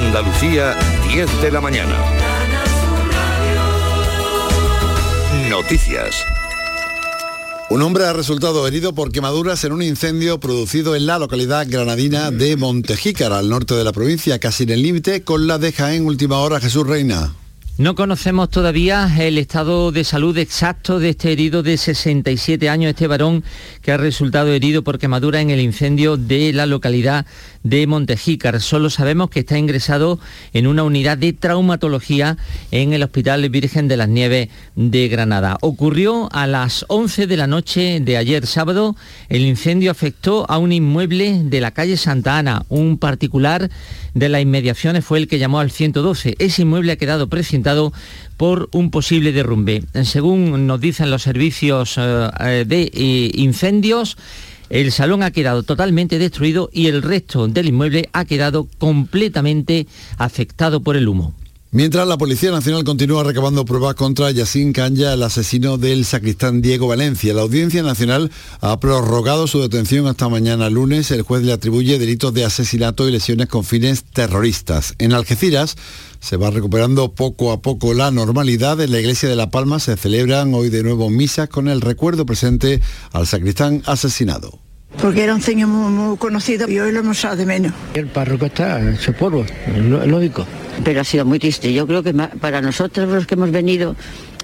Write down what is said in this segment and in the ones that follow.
Andalucía, 10 de la mañana. Noticias. Un hombre ha resultado herido por quemaduras en un incendio producido en la localidad granadina de Montejícar, al norte de la provincia, casi en el límite con la de Jaén Última Hora Jesús Reina. No conocemos todavía el estado de salud exacto de este herido de 67 años, este varón que ha resultado herido por quemadura en el incendio de la localidad de Montejícar. Solo sabemos que está ingresado en una unidad de traumatología en el Hospital Virgen de las Nieves de Granada. Ocurrió a las 11 de la noche de ayer sábado. El incendio afectó a un inmueble de la calle Santa Ana. Un particular de las inmediaciones fue el que llamó al 112. Ese inmueble ha quedado precintado por un posible derrumbe. Según nos dicen los servicios eh, eh, de eh, incendios, el salón ha quedado totalmente destruido y el resto del inmueble ha quedado completamente afectado por el humo. Mientras la Policía Nacional continúa recabando pruebas contra Yacine Canya, el asesino del sacristán Diego Valencia, la Audiencia Nacional ha prorrogado su detención hasta mañana lunes. El juez le atribuye delitos de asesinato y lesiones con fines terroristas. En Algeciras se va recuperando poco a poco la normalidad. En la iglesia de La Palma se celebran hoy de nuevo misas con el recuerdo presente al sacristán asesinado. Porque era un señor muy, conocido y hoy lo hemos echado de menos. El párroco está hecho polvo, es lógico pero ha sido muy triste. Yo creo que para nosotros los que hemos venido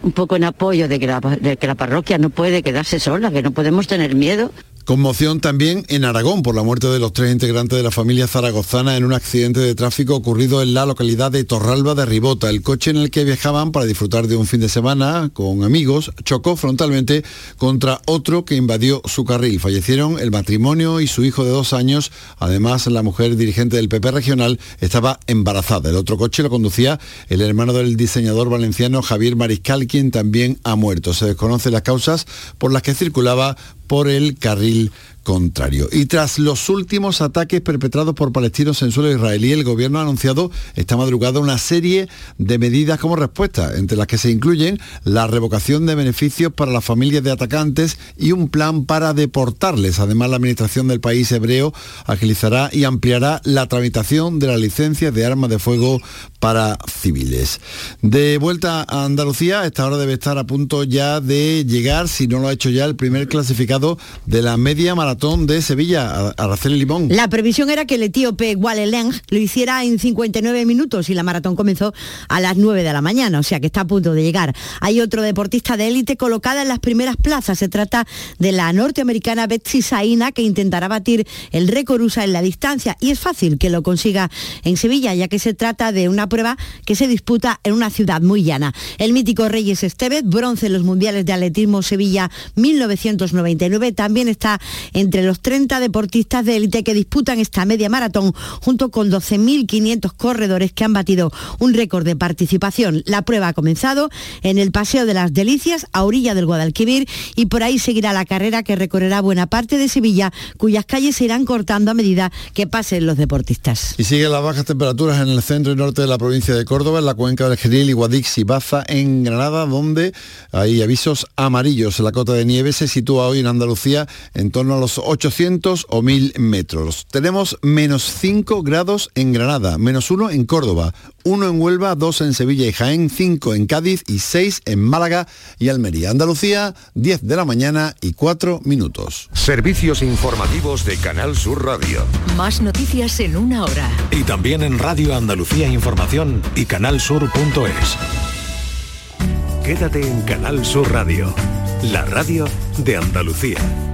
un poco en apoyo de que la, de que la parroquia no puede quedarse sola, que no podemos tener miedo, Conmoción también en Aragón por la muerte de los tres integrantes de la familia zaragozana en un accidente de tráfico ocurrido en la localidad de Torralba de Ribota. El coche en el que viajaban para disfrutar de un fin de semana con amigos chocó frontalmente contra otro que invadió su carril. Fallecieron el matrimonio y su hijo de dos años. Además, la mujer dirigente del PP regional estaba embarazada. El otro coche lo conducía el hermano del diseñador valenciano Javier Mariscal, quien también ha muerto. Se desconocen las causas por las que circulaba por el carril contrario. Y tras los últimos ataques perpetrados por palestinos en suelo israelí, el gobierno ha anunciado esta madrugada una serie de medidas como respuesta, entre las que se incluyen la revocación de beneficios para las familias de atacantes y un plan para deportarles. Además, la administración del país hebreo agilizará y ampliará la tramitación de las licencias de armas de fuego para civiles. De vuelta a Andalucía, esta hora debe estar a punto ya de llegar, si no lo ha hecho ya, el primer clasificado de la media maratón de Sevilla, Araceli Limón. La previsión era que el etíope Leng lo hiciera en 59 minutos y la maratón comenzó a las 9 de la mañana, o sea que está a punto de llegar. Hay otro deportista de élite colocada en las primeras plazas. Se trata de la norteamericana Betsy Saina, que intentará batir el récord USA en la distancia y es fácil que lo consiga en Sevilla, ya que se trata de una prueba que se disputa en una ciudad muy llana. El mítico Reyes Estevez, bronce en los Mundiales de Atletismo Sevilla 1999, también está en entre los 30 deportistas de élite que disputan esta media maratón, junto con 12.500 corredores que han batido un récord de participación. La prueba ha comenzado en el Paseo de las Delicias, a orilla del Guadalquivir, y por ahí seguirá la carrera que recorrerá buena parte de Sevilla, cuyas calles se irán cortando a medida que pasen los deportistas. Y siguen las bajas temperaturas en el centro y norte de la provincia de Córdoba, en la cuenca del Geril y Guadix y Baza, en Granada, donde hay avisos amarillos. La cota de nieve se sitúa hoy en Andalucía en torno a los 800 o 1000 metros. Tenemos menos 5 grados en Granada, menos 1 en Córdoba, 1 en Huelva, 2 en Sevilla y Jaén, 5 en Cádiz y 6 en Málaga y Almería. Andalucía, 10 de la mañana y 4 minutos. Servicios informativos de Canal Sur Radio. Más noticias en una hora. Y también en Radio Andalucía Información y canalsur.es. Quédate en Canal Sur Radio, la radio de Andalucía.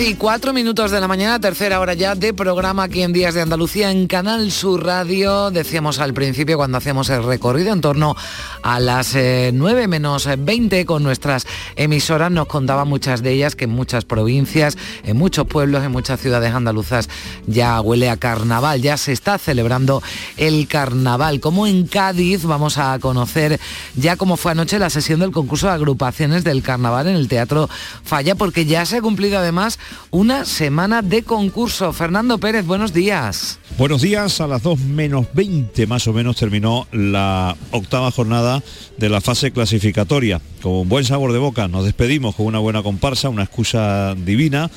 10 y 4 minutos de la mañana, tercera hora ya de programa aquí en Días de Andalucía en Canal Sur Radio. Decíamos al principio cuando hacíamos el recorrido en torno a las 9 eh, menos 20 con nuestras emisoras, nos contaban muchas de ellas que en muchas provincias, en muchos pueblos, en muchas ciudades andaluzas ya huele a carnaval, ya se está celebrando el carnaval. Como en Cádiz vamos a conocer ya cómo fue anoche la sesión del concurso de agrupaciones del carnaval en el Teatro Falla, porque ya se ha cumplido además una semana de concurso. Fernando Pérez, buenos días. Buenos días, a las 2 menos 20 más o menos terminó la octava jornada de la fase clasificatoria. Con un buen sabor de boca nos despedimos con una buena comparsa, una excusa divina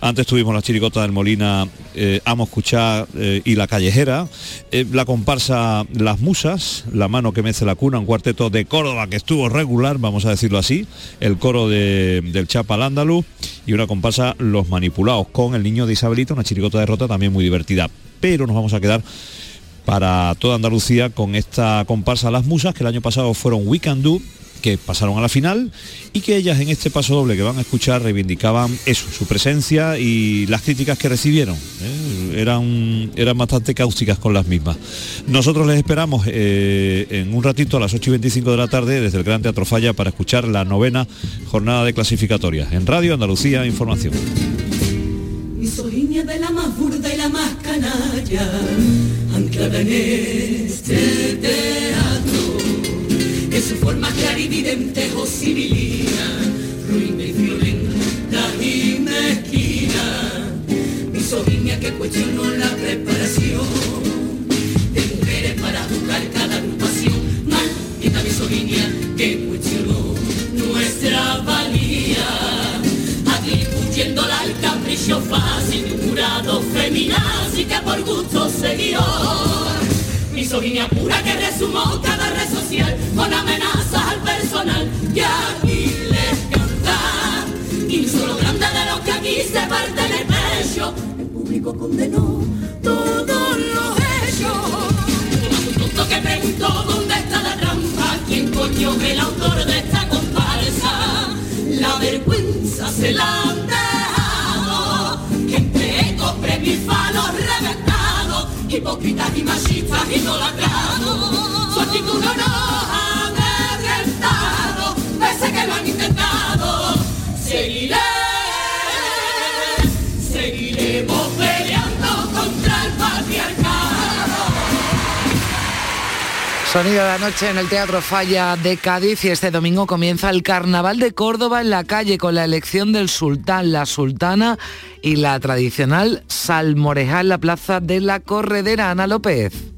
antes tuvimos la chiricota del Molina, eh, Amo Escuchar eh, y La Callejera. Eh, la comparsa Las Musas, La Mano que mece la cuna, un cuarteto de Córdoba que estuvo regular, vamos a decirlo así. El coro del Chapa Andaluz y una comparsa Los Manipulados con el niño de Isabelita, una chiricota de rota también muy divertida. Pero nos vamos a quedar para toda Andalucía con esta comparsa Las Musas, que el año pasado fueron We Can Do que pasaron a la final y que ellas en este paso doble que van a escuchar reivindicaban eso, su presencia y las críticas que recibieron. ¿eh? Eran, eran bastante cáusticas con las mismas. Nosotros les esperamos eh, en un ratito a las 8 y 25 de la tarde desde el Gran Teatro Falla para escuchar la novena jornada de clasificatoria. En Radio Andalucía Información. Que su forma clarividente posibilita ruina y violenta y mezquina, misoginia que cuestionó la preparación de mujeres para jugar cada agrupación, maldita misoginia que cuestionó nuestra valía, atribuyéndola al capricho fácil de un jurado feminaz y que por gusto se misoginia pura que resumó cada red social con amenazas al personal que aquí les canta. Y solo grande de lo que aquí se parte en el pecho, el público condenó todos los hechos. Un tonto que preguntó dónde está la trampa, quién coño es el autor de esta comparsa. La vergüenza se la han dejado, entre ecos, premios y hipócritas y machistas idolatrados, su actitud no nos ha amedrentado, pese que lo han intentado, seguiré, Sonido de la noche en el Teatro Falla de Cádiz y este domingo comienza el Carnaval de Córdoba en la calle con la elección del sultán, la sultana y la tradicional salmoreja en la plaza de la Corredera. Ana López.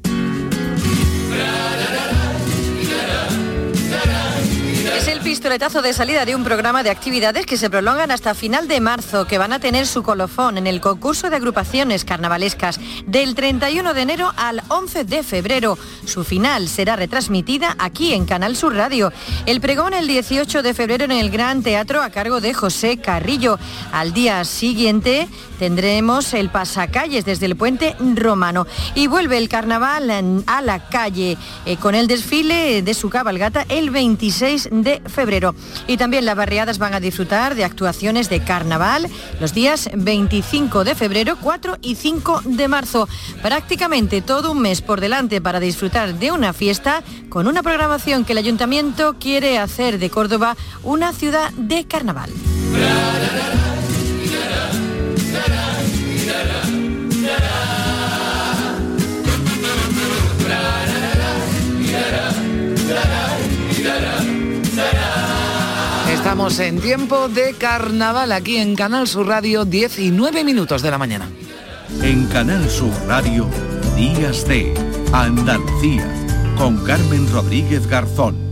Pistoletazo de salida de un programa de actividades que se prolongan hasta final de marzo, que van a tener su colofón en el concurso de agrupaciones carnavalescas del 31 de enero al 11 de febrero. Su final será retransmitida aquí en Canal Sur Radio. El pregón el 18 de febrero en el Gran Teatro a cargo de José Carrillo. Al día siguiente tendremos el pasacalles desde el puente romano y vuelve el carnaval a la calle eh, con el desfile de su cabalgata el 26 de febrero Y también las barriadas van a disfrutar de actuaciones de carnaval los días 25 de febrero, 4 y 5 de marzo. Prácticamente todo un mes por delante para disfrutar de una fiesta con una programación que el ayuntamiento quiere hacer de Córdoba una ciudad de carnaval. Estamos en tiempo de carnaval aquí en Canal Sur Radio, 19 minutos de la mañana. En Canal Sur Radio, Días de Andalucía, con Carmen Rodríguez Garzón.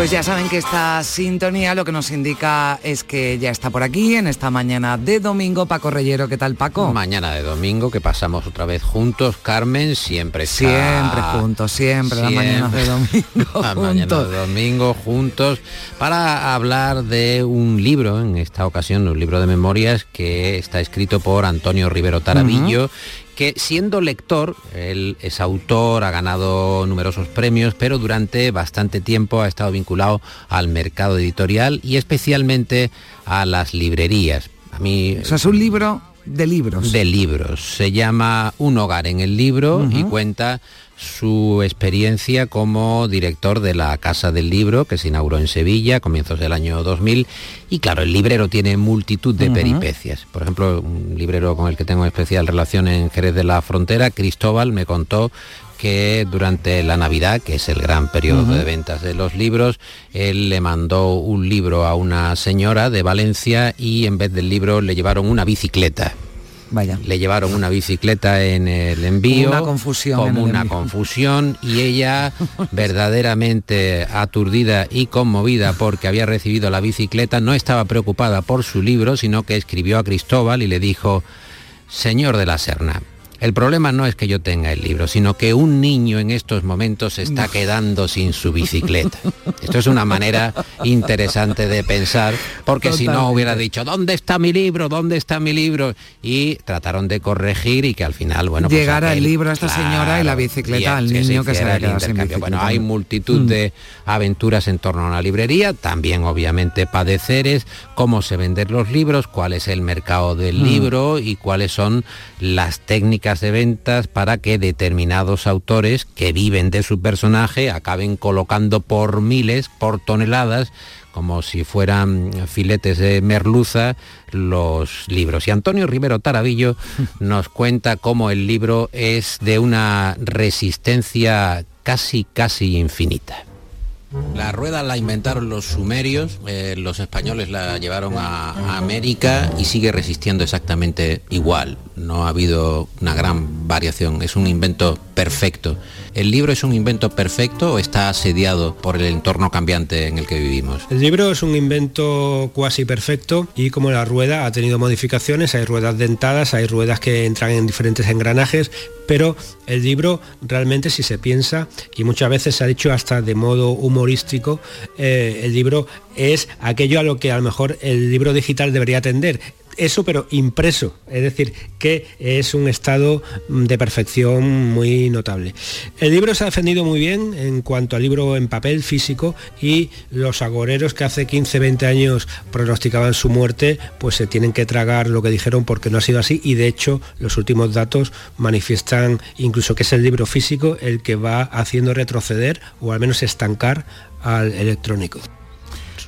Pues ya saben que esta sintonía lo que nos indica es que ya está por aquí en esta mañana de domingo. Paco Reyero, ¿qué tal Paco? Mañana de domingo que pasamos otra vez juntos. Carmen siempre Siempre juntos, siempre, la mañana de domingo. la mañana de domingo juntos para hablar de un libro, en esta ocasión un libro de memorias que está escrito por Antonio Rivero Tarabillo que siendo lector, él es autor, ha ganado numerosos premios, pero durante bastante tiempo ha estado vinculado al mercado editorial y especialmente a las librerías. A mí, Eso es un libro de libros. De libros. Se llama Un hogar en el libro y cuenta su experiencia como director de la Casa del Libro, que se inauguró en Sevilla a comienzos del año 2000. Y claro, el librero tiene multitud de peripecias. Por ejemplo, un librero con el que tengo especial relación en Jerez de la Frontera, Cristóbal, me contó que durante la Navidad, que es el gran periodo de ventas de los libros, él le mandó un libro a una señora de Valencia y en vez del libro le llevaron una bicicleta. Vaya. Le llevaron una bicicleta en el envío. Una confusión Como una envío. confusión y ella verdaderamente aturdida y conmovida porque había recibido la bicicleta, no estaba preocupada por su libro, sino que escribió a Cristóbal y le dijo, Señor de la Serna, el problema no es que yo tenga el libro, sino que un niño en estos momentos se está quedando sin su bicicleta. Esto es una manera interesante de pensar, porque si no hubiera dicho, ¿dónde está mi libro? ¿Dónde está mi libro? Y trataron de corregir y que al final, bueno, pues Llegara el libro a esta señora y la bicicleta al niño que se hiciera había el sin. Bueno, hay multitud Mm. de aventuras en torno a una librería, también obviamente padeceres, cómo se venden los libros, cuál es el mercado del Mm. libro y cuáles son las técnicas de ventas para que determinados autores que viven de su personaje acaben colocando por miles, por toneladas, como si fueran filetes de merluza los libros. Y Antonio Rivero Tarabillo nos cuenta cómo el libro es de una resistencia casi, casi infinita. La rueda la inventaron los sumerios, eh, los españoles la llevaron a, a América y sigue resistiendo exactamente igual. No ha habido una gran variación, es un invento perfecto. ¿El libro es un invento perfecto o está asediado por el entorno cambiante en el que vivimos? El libro es un invento cuasi perfecto y como la rueda ha tenido modificaciones, hay ruedas dentadas, hay ruedas que entran en diferentes engranajes, pero el libro realmente si se piensa, y muchas veces se ha dicho hasta de modo humorístico, eh, el libro es aquello a lo que a lo mejor el libro digital debería atender. Eso pero impreso, es decir, que es un estado de perfección muy notable. El libro se ha defendido muy bien en cuanto al libro en papel físico y los agoreros que hace 15, 20 años pronosticaban su muerte, pues se tienen que tragar lo que dijeron porque no ha sido así y de hecho los últimos datos manifiestan incluso que es el libro físico el que va haciendo retroceder o al menos estancar al electrónico.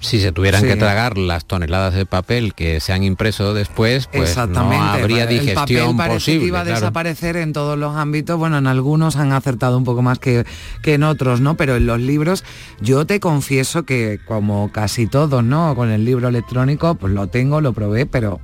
Si se tuvieran Sí. que tragar las toneladas de papel que se han impreso después, pues Exactamente. no habría El papel digestión parece posible. que iba a claro. desaparecer en todos los ámbitos. Bueno, en algunos han acertado un poco más que, que en otros, ¿no? Pero en los libros, yo te confieso que como casi todos, ¿no? Con el libro electrónico, pues lo tengo, lo probé, pero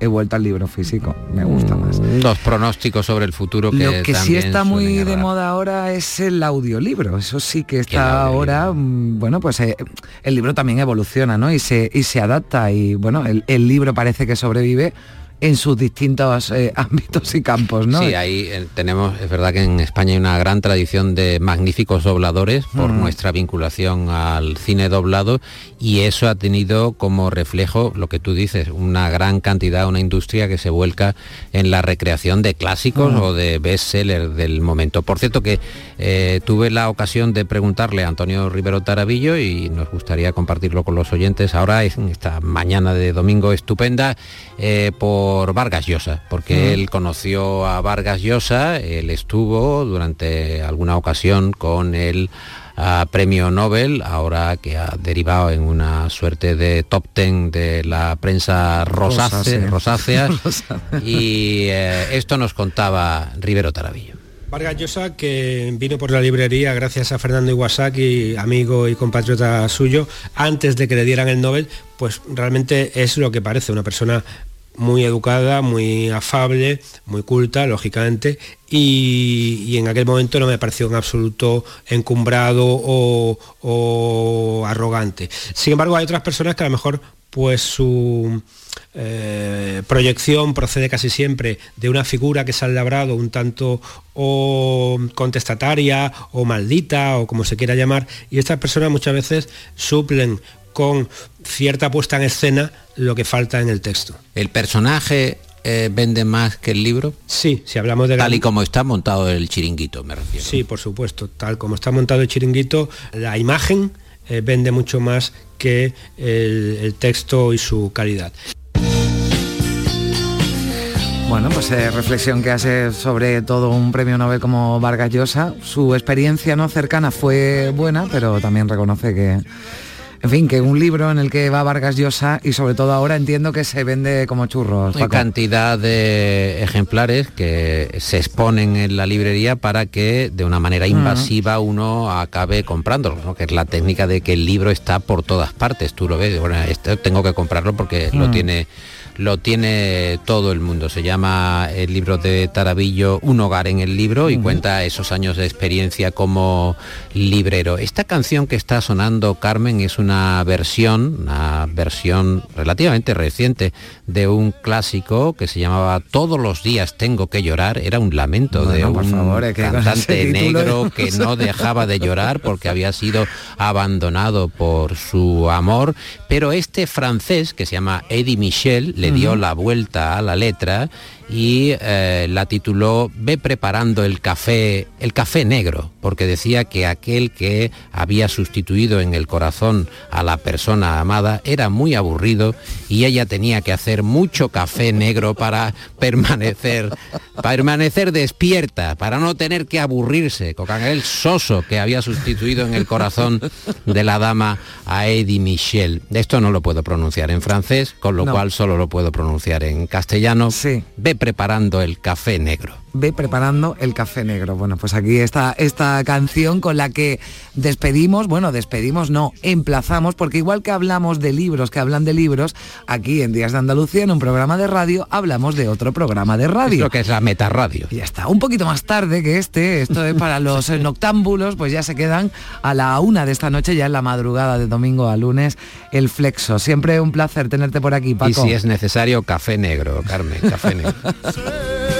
he vuelto al libro físico. Me gusta más. Los pronósticos sobre el futuro que Lo que sí está muy de moda ahora es el audiolibro. Eso sí que está ahora, mm, bueno, pues eh, el libro también evoluciona, ¿no? Y se, y se adapta y bueno, el, el libro parece que sobrevive en sus distintos eh, ámbitos y campos, ¿no? Sí, ahí eh, tenemos, es verdad que en España hay una gran tradición de magníficos dobladores por Mm. nuestra vinculación al cine doblado y eso ha tenido como reflejo lo que tú dices, una gran cantidad, una industria que se vuelca en la recreación de clásicos Mm. o de bestsellers del momento. Por cierto que eh, tuve la ocasión de preguntarle a Antonio Rivero Tarabillo y nos gustaría compartirlo con los oyentes ahora en esta mañana de domingo estupenda eh, por Vargas Llosa, porque Mm. él conoció a Vargas Llosa, él estuvo durante alguna ocasión con el ah, premio Nobel, ahora que ha derivado en una suerte de top ten de la prensa rosácea, Rosácea. rosácea, y eh, esto nos contaba Rivero Tarabillo. Vargas Llosa, que vino por la librería gracias a Fernando Iwasaki, amigo y compatriota suyo, antes de que le dieran el Nobel, pues realmente es lo que parece, una persona muy educada, muy afable, muy culta, lógicamente, y, en aquel momento no me pareció en absoluto encumbrado o, o arrogante. Sin embargo, hay otras personas que a lo mejor pues su eh, proyección procede casi siempre de una figura que se ha labrado un tanto o contestataria o maldita o como se quiera llamar y estas personas muchas veces suplen con cierta puesta en escena lo que falta en el texto. ¿El personaje eh, vende más que el libro? Sí, si hablamos de... Tal y como está montado el chiringuito, me refiero. Sí, por supuesto. Tal como está montado el chiringuito, la imagen eh, vende mucho más que el, el texto y su calidad. Bueno, pues eh, reflexión que hace sobre todo un premio Nobel como Vargas Llosa. Su experiencia no cercana fue buena, pero también reconoce que en fin, que un libro en el que va Vargas Llosa y sobre todo ahora entiendo que se vende como churros. Hay cantidad de ejemplares que se exponen en la librería para que de una manera invasiva uno acabe comprándolo, ¿no? que es la técnica de que el libro está por todas partes. Tú lo ves, bueno, esto tengo que comprarlo porque lo Mm. tiene lo tiene todo el mundo. Se llama el libro de Tarabillo Un hogar en el libro y cuenta esos años de experiencia como librero. Esta canción que está sonando, Carmen, es una versión, una versión relativamente reciente de un clásico que se llamaba Todos los días tengo que llorar. Era un lamento de por un favor, cantante negro que no dejaba de llorar porque había sido abandonado por su amor. Pero este francés, que se llama Eddie Michel, le dio la vuelta a la letra y eh, la tituló Ve preparando el café, el café negro, porque decía que aquel que había sustituido en el corazón a la persona amada era muy aburrido y ella tenía que hacer mucho café negro para permanecer, permanecer despierta, para no tener que aburrirse con aquel soso que había sustituido en el corazón de la dama a Eddie Michel. Esto no lo puedo pronunciar en francés, con lo No. cual solo lo puedo pronunciar en castellano. Ve preparando el café negro. Ve preparando el café negro. Bueno, pues aquí está esta canción con la que despedimos, bueno, despedimos, no, emplazamos, porque igual que hablamos de libros que hablan de libros, aquí en Días de Andalucía, en un programa de radio, hablamos de otro programa de radio. Lo que es la meta radio. Y ya está, un poquito más tarde que este, esto es para los noctámbulos, pues ya se quedan a la una de esta noche, ya en la madrugada de domingo a lunes, el flexo. Siempre un placer tenerte por aquí, Paco. Y si es necesario, café negro, Carmen, café negro.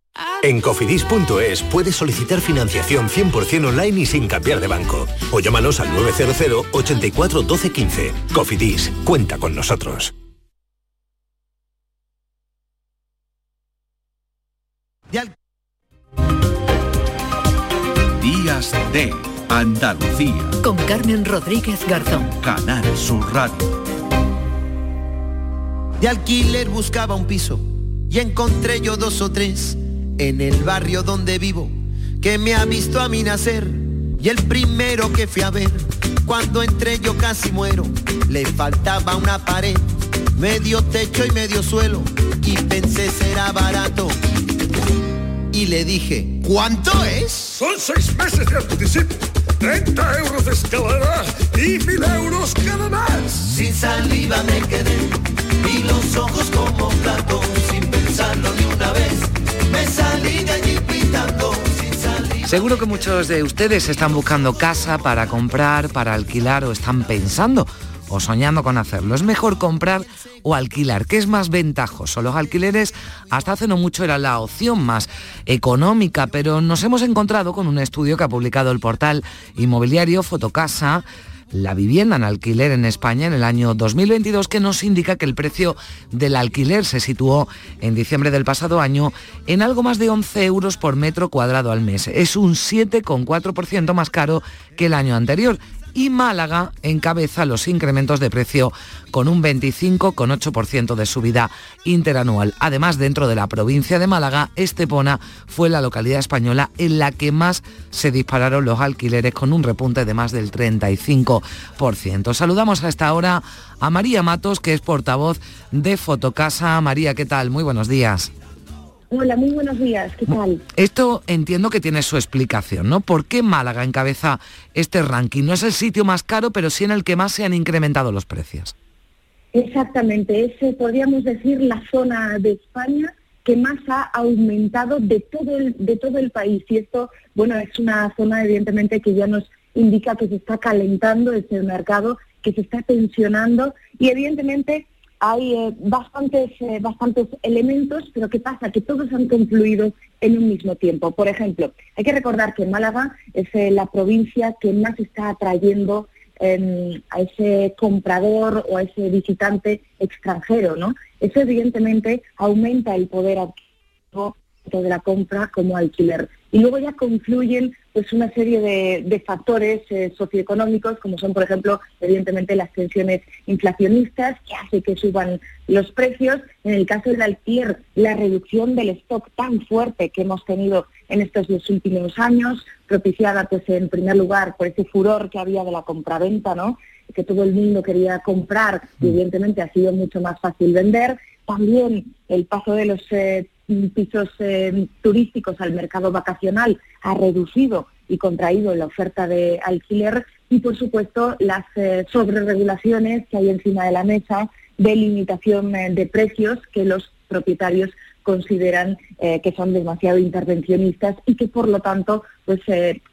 En cofidis.es puedes solicitar financiación 100% online y sin cambiar de banco. O llámanos al 900 84 12 15. Cofidis, cuenta con nosotros. Días de Andalucía, Con Carmen Rodríguez Garzón. Canal Sur Radio. De alquiler buscaba un piso y encontré yo dos o tres en el barrio donde vivo que me ha visto a mí nacer. Y el primero que fui a ver cuando entré yo casi muero. Le faltaba una pared medio techo y medio suelo. Y pensé será barato y le dije ¿cuánto es? Son seis meses de anticipo, 30 euros de escalera y mil euros cada mes. Sin saliva me quedé y los ojos como plato, sin pensarlo ni una vez, Seguro que muchos de ustedes están buscando casa para comprar, para alquilar o están pensando o soñando con hacerlo. Es mejor comprar o alquilar. ¿Qué es más ventajoso? Los alquileres hasta hace no mucho era la opción más económica, pero nos hemos encontrado con un estudio que ha publicado el portal inmobiliario Fotocasa la vivienda en alquiler en España en el año 2022 que nos indica que el precio del alquiler se situó en diciembre del pasado año en algo más de 11 euros por metro cuadrado al mes. Es un 7,4% más caro que el año anterior y Málaga encabeza los incrementos de precio con un 25,8% de subida interanual. Además, dentro de la provincia de Málaga, Estepona fue la localidad española en la que más se dispararon los alquileres con un repunte de más del 35%. Saludamos a esta hora a María Matos, que es portavoz de Fotocasa. María, ¿qué tal? Muy buenos días. Hola, muy buenos días, ¿qué tal? Esto entiendo que tiene su explicación, ¿no? ¿Por qué Málaga encabeza este ranking? No es el sitio más caro, pero sí en el que más se han incrementado los precios. Exactamente, es, eh, podríamos decir, la zona de España que más ha aumentado de todo el, de todo el país. Y esto, bueno, es una zona evidentemente que ya nos indica que se está calentando ese mercado, que se está tensionando y evidentemente hay eh, bastantes, eh, bastantes elementos, pero ¿qué pasa? Que todos han confluido en un mismo tiempo. Por ejemplo, hay que recordar que Málaga es eh, la provincia que más está atrayendo em, a ese comprador o a ese visitante extranjero, ¿no? Eso evidentemente aumenta el poder adquisitivo de la compra como alquiler. Y luego ya confluyen pues una serie de, factores eh, socioeconómicos, como son, por ejemplo, evidentemente las tensiones inflacionistas, que hace que suban los precios. En el caso del alquiler, la reducción del stock tan fuerte que hemos tenido en estos dos últimos años, propiciada, pues, en primer lugar, por ese furor que había de la compraventa, ¿no? que todo el mundo quería comprar y mm. evidentemente ha sido mucho más fácil vender. También el paso de los eh, pisos eh, turísticos al mercado vacacional ha reducido y contraído la oferta de alquiler y, por supuesto, las eh, sobreregulaciones que hay encima de la mesa de limitación de precios que los propietarios consideran que son demasiado intervencionistas y que, por lo tanto, pues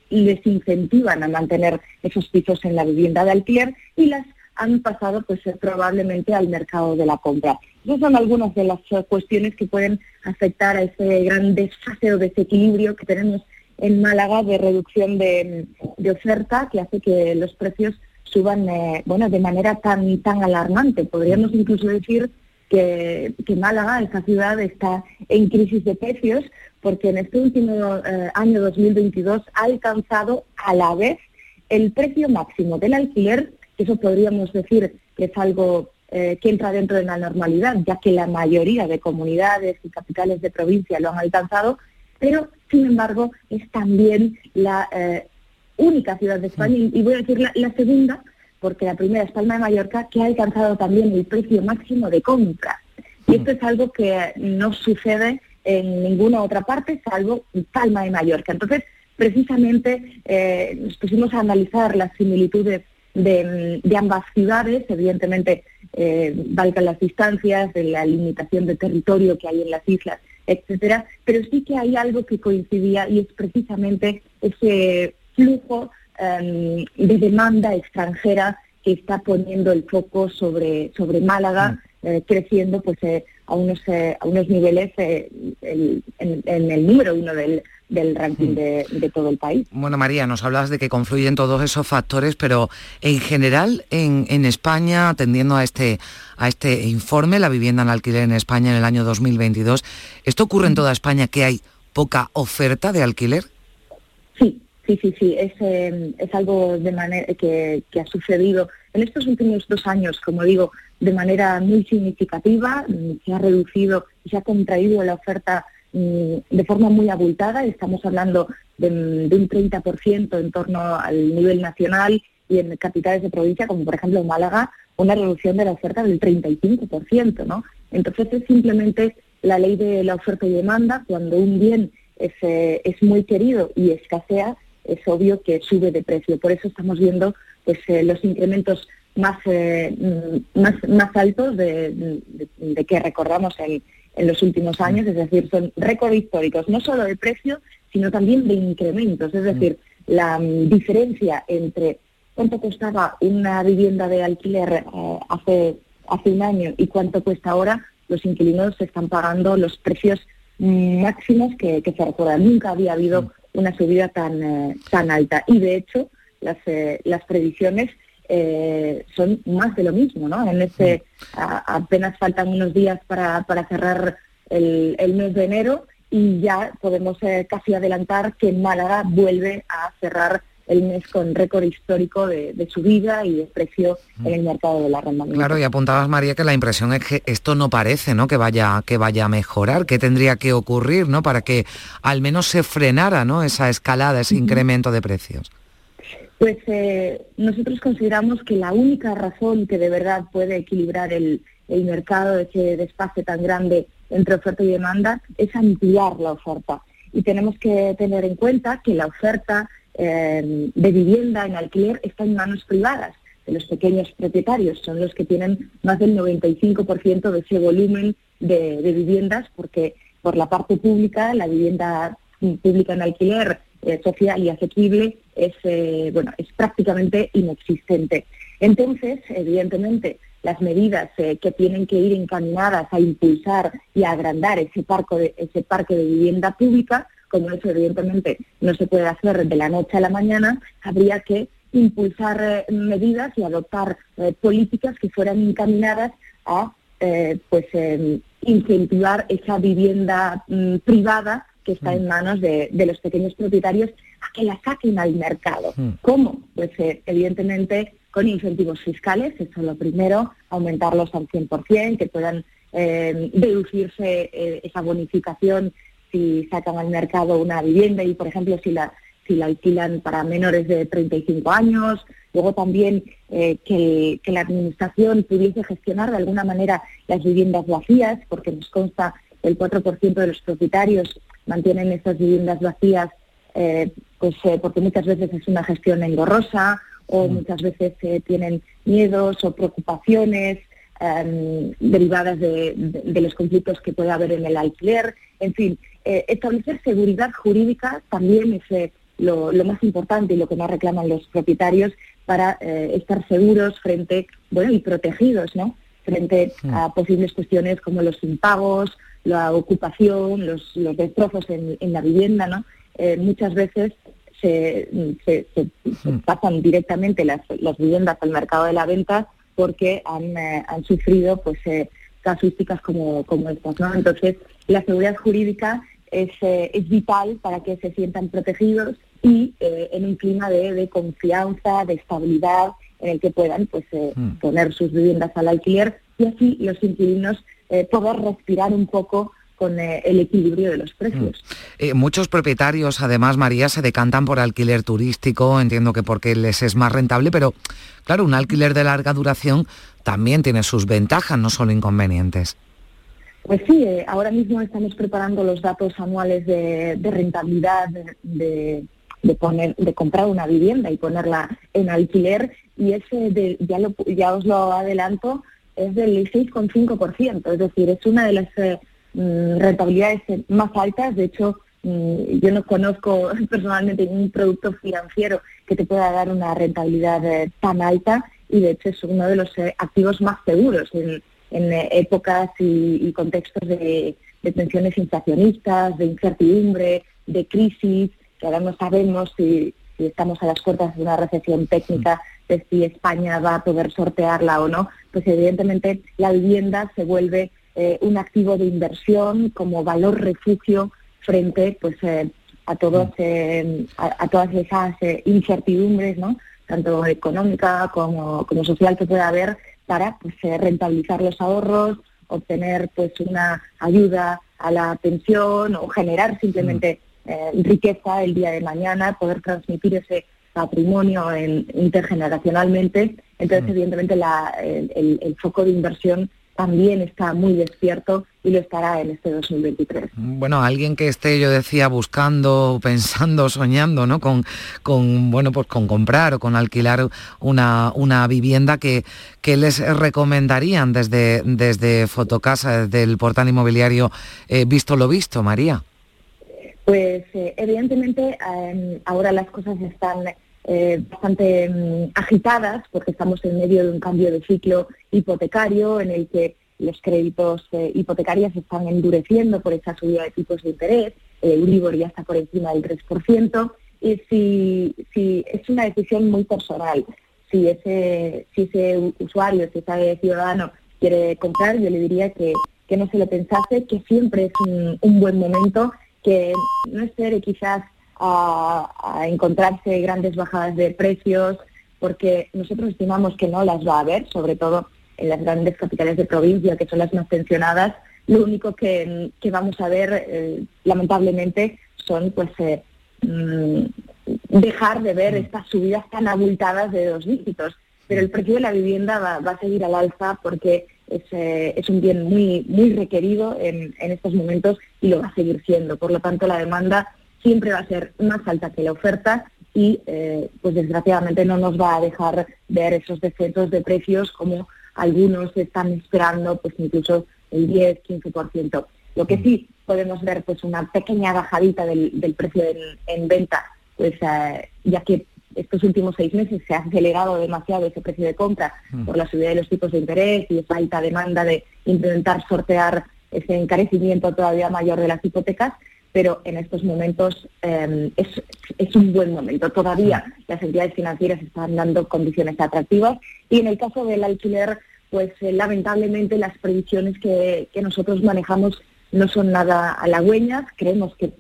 les incentivan a mantener esos pisos en la vivienda de alquiler y las han pasado pues probablemente al mercado de la compra. Esas son algunas de las eh, cuestiones que pueden afectar a ese gran desfase o desequilibrio que tenemos en Málaga de reducción de, oferta que hace que los precios suban eh, bueno, de manera tan, tan alarmante. Podríamos incluso decir que, Málaga, esta ciudad, está en crisis de precios porque en este último eh, año 2022 ha alcanzado a la vez el precio máximo del alquiler eso podríamos decir que es algo eh, que entra dentro de la normalidad, ya que la mayoría de comunidades y capitales de provincia lo han alcanzado, pero sin embargo es también la eh, única ciudad de España, y voy a decir la, segunda, porque la primera es Palma de Mallorca, que ha alcanzado también el precio máximo de compra. Y esto es algo que no sucede en ninguna otra parte, salvo Palma de Mallorca. Entonces, precisamente eh, nos pusimos a analizar las similitudes de, ambas ciudades, evidentemente eh, valgan las distancias, de la limitación de territorio que hay en las islas, etcétera, pero sí que hay algo que coincidía y es precisamente ese flujo em, de demanda extranjera que está poniendo el foco sobre, sobre Málaga, mm. eh, creciendo pues eh, a unos eh, a unos niveles en, el número uno del, del ranking mm. de, todo el país. Bueno, María, nos hablas de que confluyen todos esos factores, pero en general en, en, España, atendiendo a este, a este informe, la vivienda en alquiler en España en el año 2022, ¿esto ocurre en toda España que hay poca oferta de alquiler? Sí, sí, sí, sí, es, em, es algo de manera que, que ha sucedido en estos últimos dos años, como digo, de manera muy significativa, se ha reducido y se ha contraído la oferta Mm, de forma muy abultada, estamos hablando de, un 30% en torno al nivel nacional y en capitales de provincia, como por ejemplo Málaga, una reducción de la oferta del 35%, ¿no? Entonces es simplemente la ley de la oferta y demanda, cuando un bien es, eh, es muy querido y escasea, es obvio que sube de precio. Por eso estamos viendo pues eh, los incrementos más, eh, mm, más, más altos de, de que recordamos en los últimos años, es decir, son récords históricos, no solo de precio, sino también de incrementos, es decir, la mm, diferencia entre cuánto costaba una vivienda de alquiler eh, hace, hace un año y cuánto cuesta ahora, los inquilinos están pagando los precios mm, máximos que, que se recuerdan. Nunca había habido una subida tan, eh, tan alta. Y de hecho, las, eh, las previsiones eh, son más de lo mismo, ¿no? En este a- apenas faltan unos días para, para cerrar el, el mes de enero y ya podemos eh, casi adelantar que Málaga vuelve a cerrar el mes con récord histórico de, de subida y de precio en el mercado del arrendamiento. Claro, y apuntabas María que la impresión es que esto no parece, ¿no? Que vaya, que vaya a mejorar, que tendría que ocurrir, ¿no? Para que al menos se frenara, ¿no? Esa escalada, ese incremento de precios. Pues eh, nosotros consideramos que la única razón que de verdad puede equilibrar el, el mercado, ese desfase tan grande entre oferta y demanda, es ampliar la oferta. Y tenemos que tener en cuenta que la oferta eh, de vivienda en alquiler está en manos privadas, de los pequeños propietarios, son los que tienen más del 95% de ese volumen de, viviendas, porque por la parte pública, la vivienda pública en alquiler eh, social y asequible es, eh, bueno, es prácticamente inexistente. Entonces, evidentemente, las medidas eh, que tienen que ir encaminadas a impulsar y a agrandar ese, parco ese parque de vivienda pública, como eso evidentemente no se puede hacer de la noche a la mañana, habría que impulsar eh, medidas y adoptar políticas que fueran encaminadas a pues eh, incentivar esa vivienda mm, privada que está en manos de, de los pequeños propietarios a que la saquen al mercado. ¿Cómo? Pues eh, evidentemente con incentivos fiscales, eso es lo primero, aumentarlos al 100%, que puedan eh, deducirse eh, esa bonificación si sacan al mercado una vivienda y, por ejemplo, si la, si la alquilan para menores de 35 años. Luego también eh, que, que la Administración pudiese gestionar de alguna manera las viviendas vacías, porque nos consta el 4% de los propietarios mantienen estas viviendas vacías eh, pues eh, porque muchas veces es una gestión engorrosa o muchas veces eh, tienen miedos o preocupaciones em, derivadas de, de- de los conflictos que puede haber en el alquiler. En fin, establecer seguridad jurídica también es lo, lo más importante y lo que más reclaman los propietarios para estar seguros frente, bueno, y protegidos, ¿no? Frente a posibles cuestiones como los impagos, la ocupación, los, los destrozos en, en la vivienda, ¿no? Eh, muchas veces se, se- se- se pasan directamente las, las viviendas al mercado de la venta porque han, eh, han sufrido pues eh, casuísticas como, como estas, ¿no? Entonces, la seguridad jurídica es, eh, es vital para que se sientan protegidos y en un clima de, de confianza, de estabilidad, en el que puedan pues eh, poner sus viviendas al alquiler y así los inquilinos eh, poder respirar un poco con eh, el equilibrio de los precios. Eh, muchos propietarios, además, María, se decantan por alquiler turístico, entiendo que porque les es más rentable, pero claro, un alquiler de larga duración también tiene sus ventajas, no solo inconvenientes. Pues sí, eh, ahora mismo estamos preparando los datos anuales de, de rentabilidad de, de- de poner, de comprar una vivienda y ponerla en alquiler y ese ya, lo, ya os lo adelanto es del 6,5%, es decir, es una de las eh, mm, rentabilidades eh, más altas. De hecho, mm, yo no conozco personalmente ningún producto financiero que te pueda dar una rentabilidad eh, tan alta y de hecho es uno de los activos más seguros en, épocas y, contextos de, tensiones inflacionistas, de incertidumbre, de crisis, que ahora no sabemos si estamos a las puertas de una recesión técnica, de si España va a poder sortearla o no, pues evidentemente la vivienda se vuelve eh, un activo de inversión como valor refugio frente pues eh, a todos eh, a, a todas esas incertidumbres, ¿no? tanto económica como, como social que pueda haber para pues, rentabilizar los ahorros, obtener pues una ayuda a la pensión o generar simplemente eh, riqueza el día de mañana, poder transmitir ese patrimonio en- intergeneracionalmente. Entonces, evidentemente, la- el, el- el foco de inversión también está muy despierto y lo estará en este 2023. Bueno, alguien que esté, yo decía, buscando, pensando, soñando, ¿no? Con, con bueno, pues con comprar o con alquilar una, una vivienda que, que les recomendarían desde, desde Fotocasa, desde el portal inmobiliario eh, Visto lo Visto, María. Pues eh, evidentemente eh, ahora las cosas están eh, bastante mm, agitadas porque estamos en medio de un cambio de ciclo hipotecario en el que los créditos eh, hipotecarios están endureciendo por esa subida de tipos de interés, el Euribor ya está por encima del 3%, y si, si es una decisión muy personal, si ese, si ese usuario, si ese ciudadano quiere comprar, yo le diría que, que no se lo pensase, que siempre es un, buen momento, que no espere quizás a, a encontrarse grandes bajadas de precios, porque nosotros estimamos que no las va a haber, sobre todo en las grandes capitales de provincia, que son las más tensionadas, lo único que, que vamos a ver, eh, lamentablemente, son pues eh, mm, dejar de ver estas subidas tan abultadas de dos dígitos. Pero el precio de la vivienda va, va a seguir al alza porque es, eh, es un bien muy, muy requerido en, en estos momentos y lo va a seguir siendo. Por lo tanto, la demanda siempre va a ser más alta que la oferta y, eh, pues desgraciadamente, no nos va a dejar ver esos descensos de precios como algunos están esperando, pues incluso el 10, 15%. Lo que sí podemos ver, pues una pequeña bajadita del, del precio en, en venta, pues eh, ya que estos últimos seis meses se ha acelerado demasiado ese precio de compra Mm. por la subida de los tipos de interés y esa alta demanda de intentar sortear ese encarecimiento todavía mayor de las hipotecas, pero en estos momentos eh, es, es un buen momento. Todavía las entidades financieras están dando condiciones atractivas y en el caso del alquiler, pues eh, lamentablemente las previsiones que, que nosotros manejamos no son nada halagüeñas. Creemos que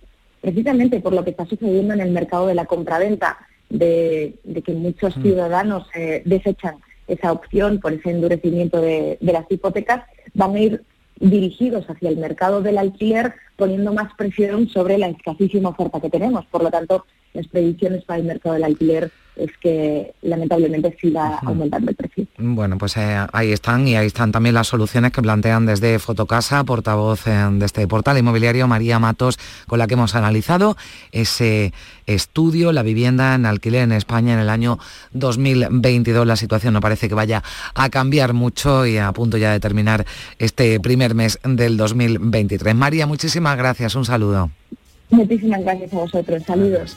precisamente por lo que está sucediendo en el mercado de la compraventa, de, de que muchos Mm. ciudadanos eh, desechan esa opción por ese endurecimiento de, de las hipotecas, van a ir dirigidos hacia el mercado del alquiler poniendo más presión sobre la escasísima oferta que tenemos. Por lo tanto, las previsiones para el mercado del alquiler es que lamentablemente siga aumentando el precio. Bueno, pues eh, ahí están y ahí están también las soluciones que plantean desde Fotocasa, portavoz eh, de este portal inmobiliario, María Matos, con la que hemos analizado ese estudio, la vivienda en alquiler en España en el año 2022. La situación no parece que vaya a cambiar mucho y a punto ya de terminar este primer mes del 2023. María, muchísimas gracias. Un saludo. Muchísimas gracias a vosotros. Saludos.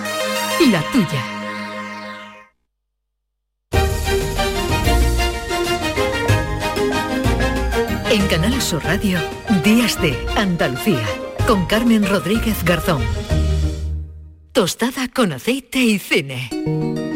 La tuya. En Canal Sur Radio, Días de Andalucía, con Carmen Rodríguez Garzón. Tostada con aceite y cine.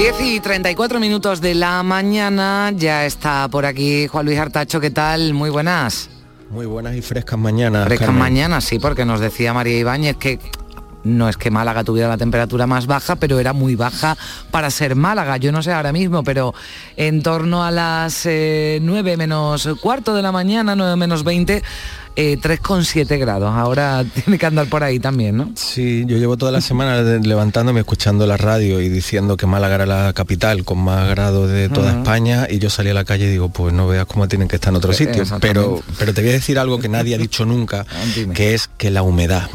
10 y 34 minutos de la mañana, ya está por aquí Juan Luis Artacho, ¿qué tal? Muy buenas. Muy buenas y frescas mañanas. Frescas Carmen. mañanas, sí, porque nos decía María Ibáñez que no es que Málaga tuviera la temperatura más baja, pero era muy baja para ser Málaga. Yo no sé ahora mismo, pero en torno a las eh, 9 menos cuarto de la mañana, 9 menos 20, eh, 3,7 grados. Ahora tiene que andar por ahí también, ¿no? Sí, yo llevo toda la semana levantándome, escuchando la radio y diciendo que Málaga era la capital con más grados de toda. España y yo salí a la calle y digo, pues no veas cómo tienen que estar en otro Eh, sitio. Pero, pero te voy a decir algo que nadie ha dicho nunca, que es que la humedad.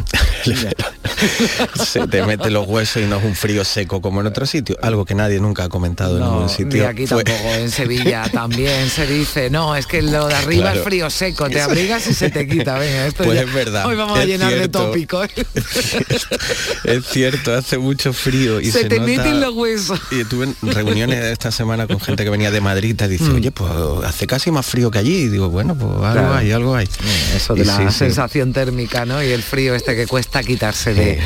se te mete los huesos y no es un frío seco como en otro sitio, algo que nadie nunca ha comentado en ningún sitio. Ni aquí tampoco, en Sevilla también se dice, no, es que lo de arriba Claro. es frío seco, te abrigas y se te quita. Venga, esto Pues ya- es verdad, Hoy vamos a es llenar de cierto. tópicos. Es cierto, hace mucho frío y se, se, te nota- meten los huesos. Y tuve reuniones esta semana con gente que venía de Madrid y te dice, Mm. oye, pues hace casi más frío que allí. Y digo, bueno, pues algo Claro. hay, algo hay. Eso de Y la sí, sí. sensación térmica, ¿no? Y el frío este que cuesta quitarse de,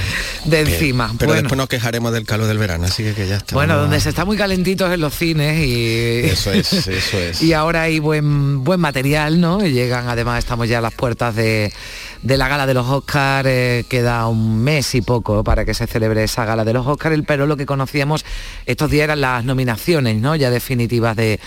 de encima. Pero bueno, después nos quejaremos del calor del verano, así que, que ya está. bueno, donde se está muy calentitos en los cines y... Eso es, eso es. Y ahora hay buen buen material, ¿no? Y llegan, además, estamos ya a las puertas de, de la gala de los Oscars, eh, queda un mes y poco para que se celebre esa gala de los Oscars, pero lo que conocíamos estos días eran las nominaciones, ¿no? Ya definitivas de,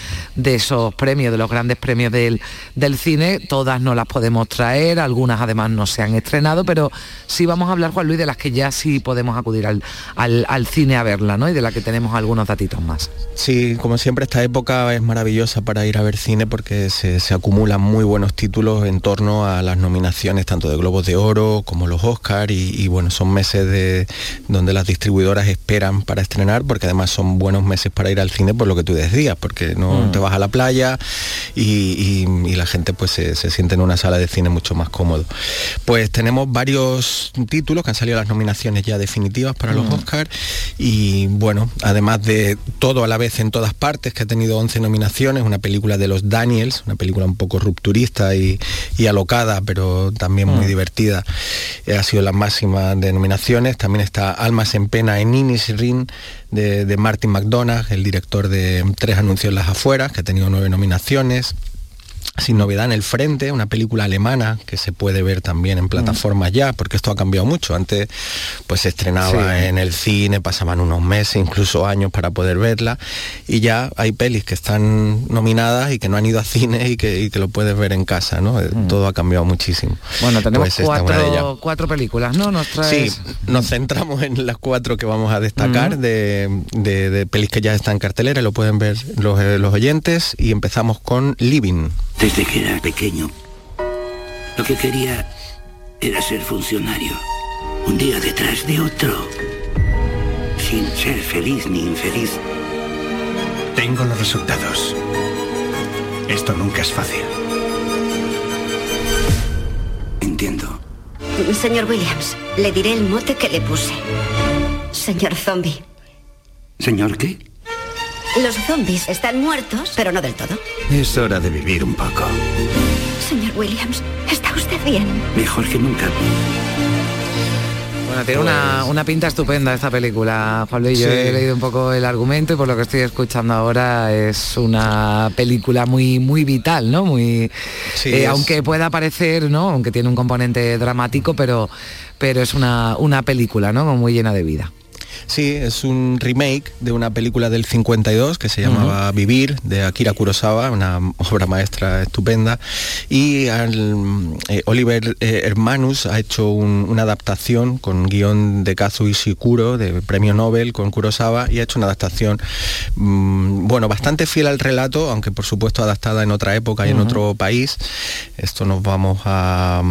esos premios, de los grandes premios del, del cine, todas no las podemos traer, algunas además no se han estrenado, pero sí vamos a hablar, Juan Luis, de las que ya sí podemos acudir al cine a verla, ¿no? Y de la que tenemos algunos datitos más. Sí, como siempre esta época es maravillosa para ir a ver cine porque se, se acumulan muy buenos títulos en torno a las nominaciones tanto de Globos de Oro como los Oscar y, y, bueno, son meses de donde las distribuidoras esperan para estrenar porque además son buenos meses para ir al cine por lo que tú decías, porque no Mm. te vas a la playa y, y- y la gente pues se, se siente en una sala de cine mucho más cómodo. Pues tenemos varios títulos que han salido las nominaciones ya definitivas para los Mm. Oscar y bueno, además de todo a la vez en todas partes, que ha tenido 11 nominaciones, una película de los Daniels, una película un poco rupturista y, y alocada, pero también muy Mm. divertida, eh, ha sido la máxima de nominaciones. También está Almas en Pena en Rin de, de Martin McDonagh, el director de Tres anuncios en las afueras, que ha tenido nueve nominaciones. Sin novedad en el frente, una película alemana que se puede ver también en plataformas ya, porque esto ha cambiado mucho. Antes pues se estrenaba Sí. en el cine, pasaban unos meses, incluso años para poder verla, y ya hay pelis que están nominadas y que no han ido a cine y que, y que lo puedes ver en casa, ¿no? Eh, Todo ha cambiado muchísimo. Bueno, tenemos Pues cuatro, cuatro películas, ¿no? Nos Sí, nos centramos en las cuatro que vamos a destacar de, de- de pelis que ya están en cartelera, y lo pueden ver los, eh, los oyentes, y empezamos con Living. Desde que era pequeño, lo que quería era ser funcionario. Un día detrás de otro. Sin ser feliz ni infeliz. Tengo los resultados. Esto nunca es fácil. Entiendo. Señor Williams, le diré el mote que le puse. Señor zombie. ¿Señor qué? Los zombies están muertos, pero no del todo. Es hora de vivir un poco. Señor Williams, ¿está usted bien? Mejor que nunca. Bueno, tiene una, una pinta estupenda esta película, Pablo. Y yo Sí. he leído un poco el argumento y por lo que estoy escuchando ahora es una película muy muy vital, ¿no? Muy Sí, eh, es- aunque pueda parecer, ¿no? Aunque tiene un componente dramático, pero pero es una, una película, ¿no? Muy llena de vida. Sí, es un remake de una película del 52 que se llamaba Vivir, de Akira Kurosawa, una obra maestra estupenda. Y al- eh, Oliver eh, Hermanus ha hecho un- una adaptación con guion de Kazu Ishikuro, de premio Nobel con Kurosawa, y ha hecho una adaptación, mm, bueno, bastante fiel al relato, aunque por supuesto adaptada en otra época y en otro país. Esto nos vamos a,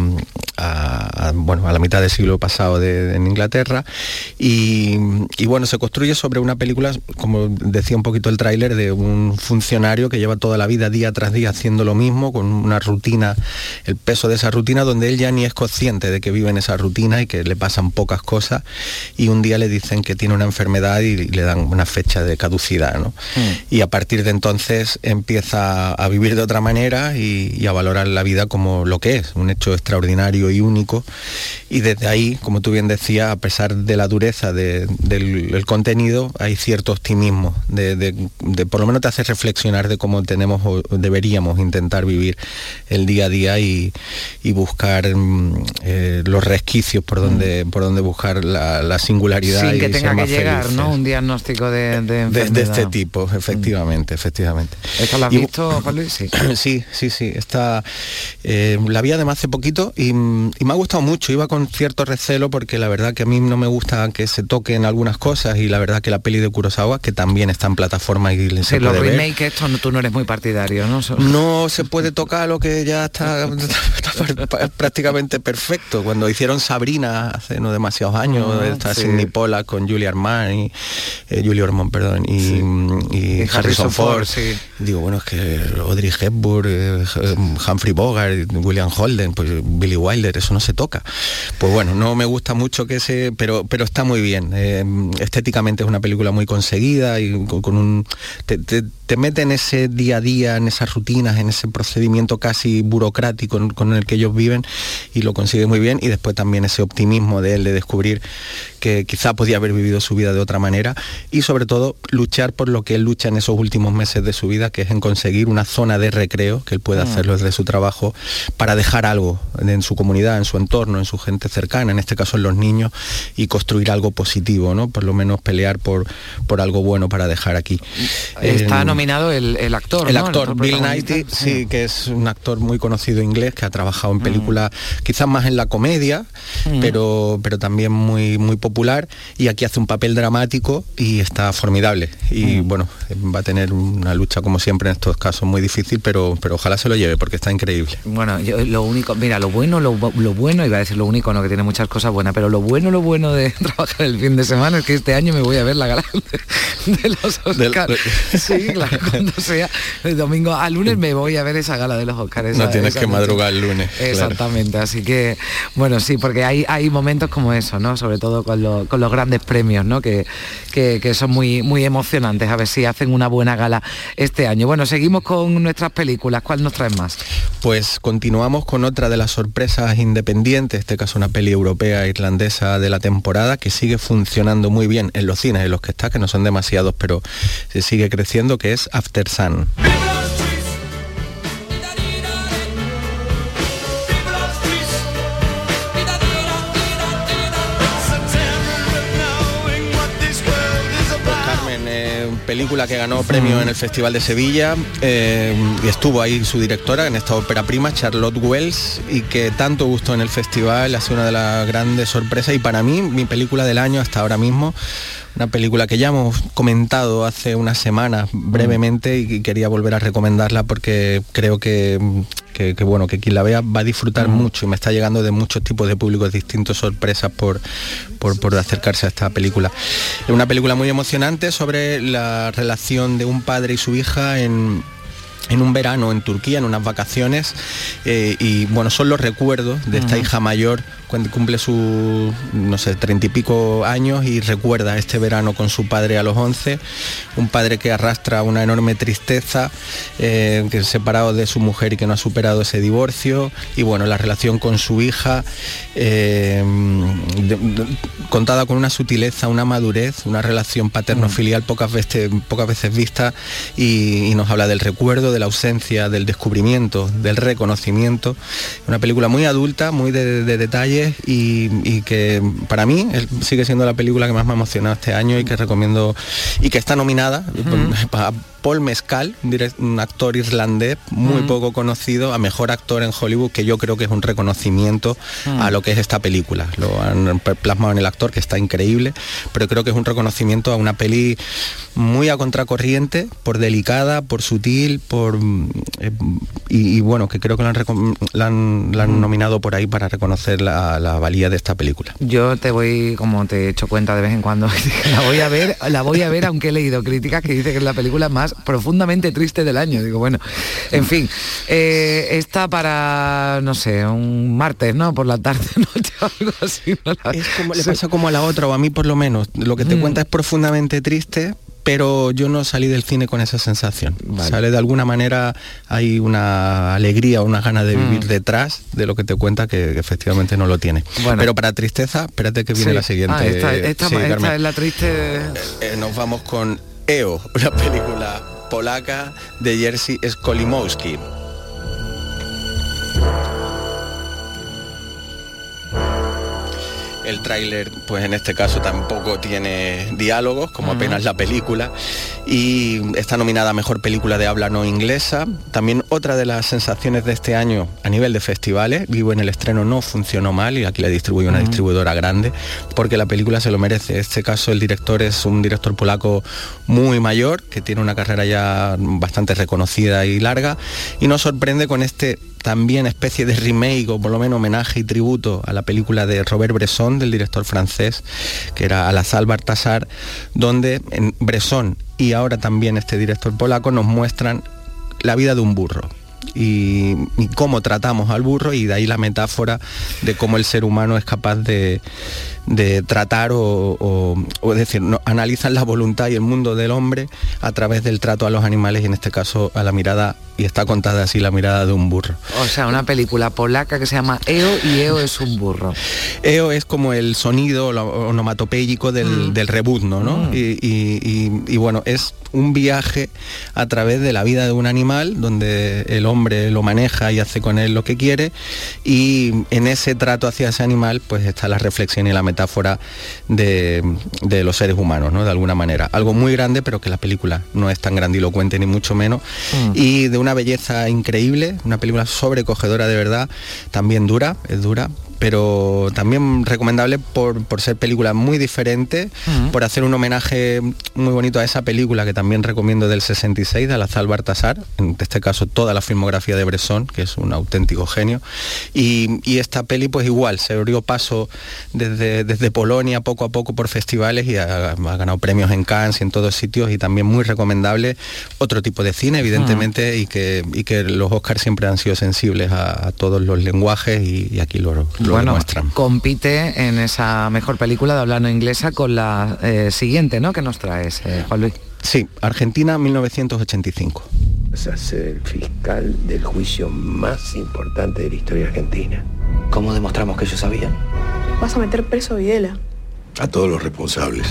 a- a, bueno, a la mitad del siglo pasado de- en Inglaterra. Y, y bueno, se construye sobre una película, como decía un poquito el tráiler, de un funcionario que lleva toda la vida día tras día haciendo lo mismo, con una rutina, el peso de esa rutina, donde él ya ni es consciente de que vive en esa rutina y que le pasan pocas cosas. Y un día le dicen que tiene una enfermedad y le dan una fecha de caducidad. ¿no? y a partir de entonces empieza a vivir de otra manera y, y a valorar la vida como lo que es, un hecho extraordinario y único. Y desde ahí, como tú bien decías, a pesar de la dureza de- del el contenido, hay cierto optimismo, de, de- de- por lo menos te hace reflexionar de cómo tenemos o deberíamos intentar vivir el día a día y, y buscar mm, eh, los resquicios por donde, por donde buscar la, la singularidad. Sin y que ser tenga que más llegar, felices. ¿no? Un diagnóstico de, de De, este tipo, efectivamente, efectivamente. ¿Esta la has Y- visto, Juan Luis? Sí. Sí, sí, sí. Está, eh, la vi además hace poquito y, y me ha gustado mucho. Iba con cierto recelo porque la verdad que a mí no me gusta que se toquen algunas cosas y la verdad que la peli de Kurosawa, que también está en plataforma y se Sí, los puede ver. remake, esto no- tú no eres muy partidario, ¿no? No se puede tocar lo que ya está, está pr- prácticamente perfecto. Cuando hicieron Sabrina hace no demasiados años, Ah, está sí. Sidney Pollack con Julia Armand y eh, Julie Ormond, perdón, y, y Y Harrison, Harrison Ford. Digo, bueno, es que Audrey Hepburn, eh, Humphrey Bogart, William Holden, pues Billy Wilder, eso no se toca. Pues bueno, no me gusta mucho que se, pero, pero está muy bien. Eh, estéticamente es una película muy conseguida y con, un te mete en ese día a día, en esas rutinas, en ese procedimiento casi burocrático con, el que ellos viven y lo consigue muy bien y después también ese optimismo de él de descubrir que quizá podía haber vivido su vida de otra manera y sobre todo luchar por lo que él lucha en esos últimos meses de su vida, que es en conseguir una zona de recreo, que él pueda Mm. hacerlo desde su trabajo, para dejar algo en su comunidad, en su entorno, en su gente cercana, en este caso en los niños, y construir algo positivo, ¿no? Por lo menos pelear por, por algo bueno para dejar aquí. Está Eh, nominado el, el actor, el ¿no? actor Bill. Knighty, sí, que es un actor muy conocido inglés que ha trabajado en películas quizás más en la comedia, Mm. pero, pero también muy, muy popular y aquí hace un papel dramático y está formidable. Y Mm. bueno, va a tener una lucha como siempre en estos casos muy difícil, pero, pero ojalá se lo lleve porque está increíble. Bueno, yo lo único, mira, lo bueno, lo, lo bueno, iba a decir lo único, no que tiene muchas cosas buenas, pero lo bueno, lo bueno de trabajar el fin de semana es que este año me voy a ver la gala de, de los Oscars. Sí, claro, cuando sea el domingo a lunes me voy a ver esa gala de los Oscars. no tienes que noche. madrugar el lunes. claro. Exactamente, así que bueno, sí, porque hay, hay momentos como eso, ¿no? Sobre todo con, lo- con los grandes premios, ¿no? Que, que, que son muy, muy emocionantes, a ver si hacen una buena gala este año. Bueno, seguimos con nuestras películas, ¿cuál nos traen más? Pues continuamos con otra de las sorpresas independientes, en este caso una peli europea irlandesa de la temporada que sigue funcionando muy bien en los cines en los que está, que no son demasiados, pero se sigue creciendo, que es After Sun. Carmen, eh, película que ganó premio en el Festival de Sevilla eh, y estuvo ahí su directora en esta ópera prima, Charlotte Wells, y que tanto gustó en el festival, ha sido una de las grandes sorpresas y para mí mi película del año hasta ahora mismo. Una película que ya hemos comentado hace unas semanas brevemente y que quería volver a recomendarla porque creo que, que- que, bueno que quien la vea va a disfrutar mucho y me está llegando de muchos tipos de públicos distintos sorpresas por, por, por acercarse a esta película. Es una película muy emocionante sobre la relación de un padre y su hija en en un verano en Turquía, en unas vacaciones, eh, y bueno, son los recuerdos de esta hija mayor cuando cumple su, no sé, treinta y pico años y recuerda este verano con su padre a los 11, un padre que arrastra una enorme tristeza, eh, que es separado de su mujer y que no ha superado ese divorcio, y bueno, la relación con su hija, eh, de- de- contada con una sutileza, una madurez, una relación paterno-filial pocas veces, pocas veces vista, y, y nos habla del recuerdo, de la ausencia, del descubrimiento, del reconocimiento. Una película muy adulta, muy de, de detalles y, y que para mí sigue siendo la película que más me ha emocionado este año y que recomiendo y que está nominada a Paul Mescal, un actor irlandés muy Ujú. poco conocido, a mejor actor en Hollywood, que yo creo que es un reconocimiento Mm. a lo que es esta película. Lo han plasmado en el actor, que está increíble, pero creo que es un reconocimiento a una peli muy a contracorriente, por delicada, por sutil, por mm, eh, y, y bueno, que creo que la han, recom- la han- la han nominado por ahí para reconocer la, la valía de esta película. Yo te voy, como te he hecho cuenta de vez en cuando, la voy a ver, la voy a ver aunque he leído críticas que dice que es la película más profundamente triste del año. Digo, bueno, en fin, eh, está para, no sé, un martes, ¿no? Por la tarde, noche, algo así. Es como, le pasa como a la otra, o a mí por lo menos. Lo que te Mm. cuenta es profundamente triste, pero yo no salí del cine con esa sensación. Sale de alguna manera, hay una alegría, una gana de vivir Mm. detrás de lo que te cuenta que, que efectivamente no lo tiene. Bueno. Pero para tristeza, espérate que viene Sí. la siguiente. Ah, esta, esta- Sí, esta Carmen. es la triste... Eh, nos vamos con EO, una película polaca de Jerzy Skolimowski. El tráiler, pues en este caso tampoco tiene diálogos, como apenas la película, y está nominada a Mejor Película de Habla No Inglesa. También otra de las sensaciones de este año a nivel de festivales, Vivo en el estreno no funcionó mal y aquí la distribuye una distribuidora grande porque la película se lo merece. En este caso el director es un director polaco muy mayor que tiene una carrera ya bastante reconocida y larga y nos sorprende con este también especie de remake o por lo menos homenaje y tributo a la película de Robert Bresson, del director francés, que era Alazal Bartasar, donde Bresson y ahora también este director polaco nos muestran la vida de un burro. Y cómo tratamos al burro y de ahí la metáfora de cómo el ser humano es capaz de, de tratar o, o- o es decir, no- analizan la voluntad y el mundo del hombre a través del trato a los animales y en este caso a la mirada, y está contada así, la mirada de un burro. O sea, una película polaca que se llama EO y EO es un burro. EO es como el sonido lo- onomatopéyico del, del rebuzno, ¿no? Mm. Y, y- y- y bueno, es un viaje a través de la vida de un animal donde el hombre lo maneja y hace con él lo que quiere y en ese trato hacia ese animal pues está la reflexión y la metáfora de, de los seres humanos, ¿no? De alguna manera. Algo muy grande pero que la película no es tan grandilocuente ni mucho menos Mm. y de una belleza increíble, una película sobrecogedora de verdad, también dura, es dura, pero también recomendable por, por ser película muy diferente, por hacer un homenaje muy bonito a esa película que también recomiendo del 66, de Alazal Bartasar, en este caso toda la filmografía de Bresson, que es un auténtico genio, y, y esta peli pues igual, se abrió paso desde, desde Polonia poco a poco por festivales y ha, ha ganado premios en Cannes y en todos sitios y también muy recomendable otro tipo de cine evidentemente y, que, y que los Oscars siempre han sido sensibles a, a todos los lenguajes y, y aquí lo, lo bueno, demuestran. compite en esa mejor película de habla no inglesa con la eh, siguiente, ¿no? Que nos traes, eh, Juan Luis. Sí, Argentina 1985. Vas a ser el fiscal del juicio más importante de la historia argentina. ¿Cómo demostramos que ellos sabían? Vas a meter preso a Videla. A todos los responsables.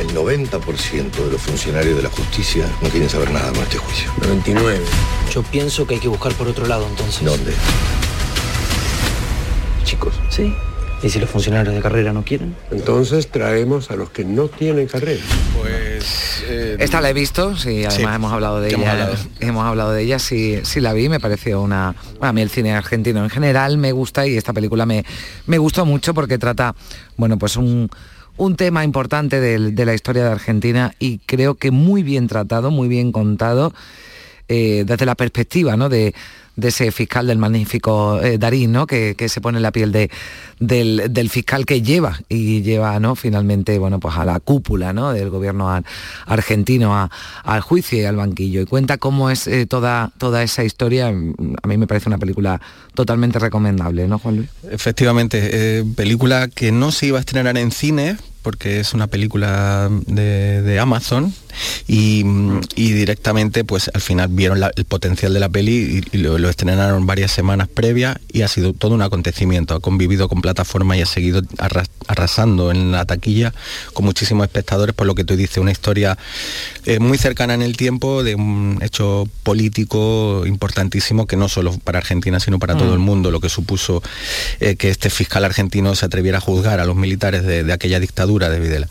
El 90% de los funcionarios de la justicia no quieren saber nada con este juicio. 99. Yo pienso que hay que buscar por otro lado entonces. ¿Dónde? Chicos. Sí. ¿Y si los funcionarios de carrera no quieren? Entonces traemos a los que no tienen carrera. Pues Esta la he visto, sí, además Sí, hemos hablado de hemos ella. hablado. Hemos hablado de ella, sí, sí la vi, me pareció una. bueno, a mí el cine argentino en general me gusta y esta película me, me gustó mucho porque trata, bueno, pues un, un tema importante de, la historia de Argentina y creo que muy bien tratado, muy bien contado, eh, desde la perspectiva, ¿no? De, de ese fiscal del magnífico eh, Darín, ¿no? Que, que se pone en la piel de, del, del fiscal que lleva y lleva, ¿no? Finalmente, bueno, pues a la cúpula, ¿no? Del gobierno ar- argentino al juicio y al banquillo. Y cuenta cómo es eh, toda, toda esa historia. A mí me parece una película totalmente recomendable, ¿no, Juan Luis? Efectivamente, eh, película que no se iba a estrenar en cine porque es una película de Amazon y, y directamente pues al final vieron la- el potencial de la peli y, y lo, lo estrenaron varias semanas previas y ha sido todo un acontecimiento, ha convivido con plataforma y ha seguido arras- arrasando en la taquilla con muchísimos espectadores por lo que tú dices, una historia eh, muy cercana en el tiempo de un hecho político importantísimo que no solo para Argentina sino para todo Mm. el mundo, lo que supuso eh, que este fiscal argentino se atreviera a juzgar a los militares de, de aquella dictadura de Videla.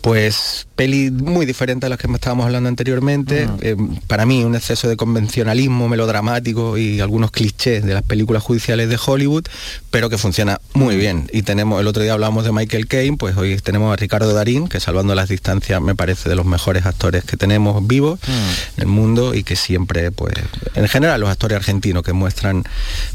Pues peli muy diferente a las que me estábamos hablando anteriormente, eh, para mí un exceso de convencionalismo melodramático y algunos clichés de las películas judiciales de Hollywood, pero que funciona muy bien. Y tenemos, el otro día hablábamos de Michael Caine, pues hoy tenemos a Ricardo Darín, que salvando las distancias me parece de los mejores actores que tenemos vivos en el mundo y que siempre, pues, en general los actores argentinos que muestran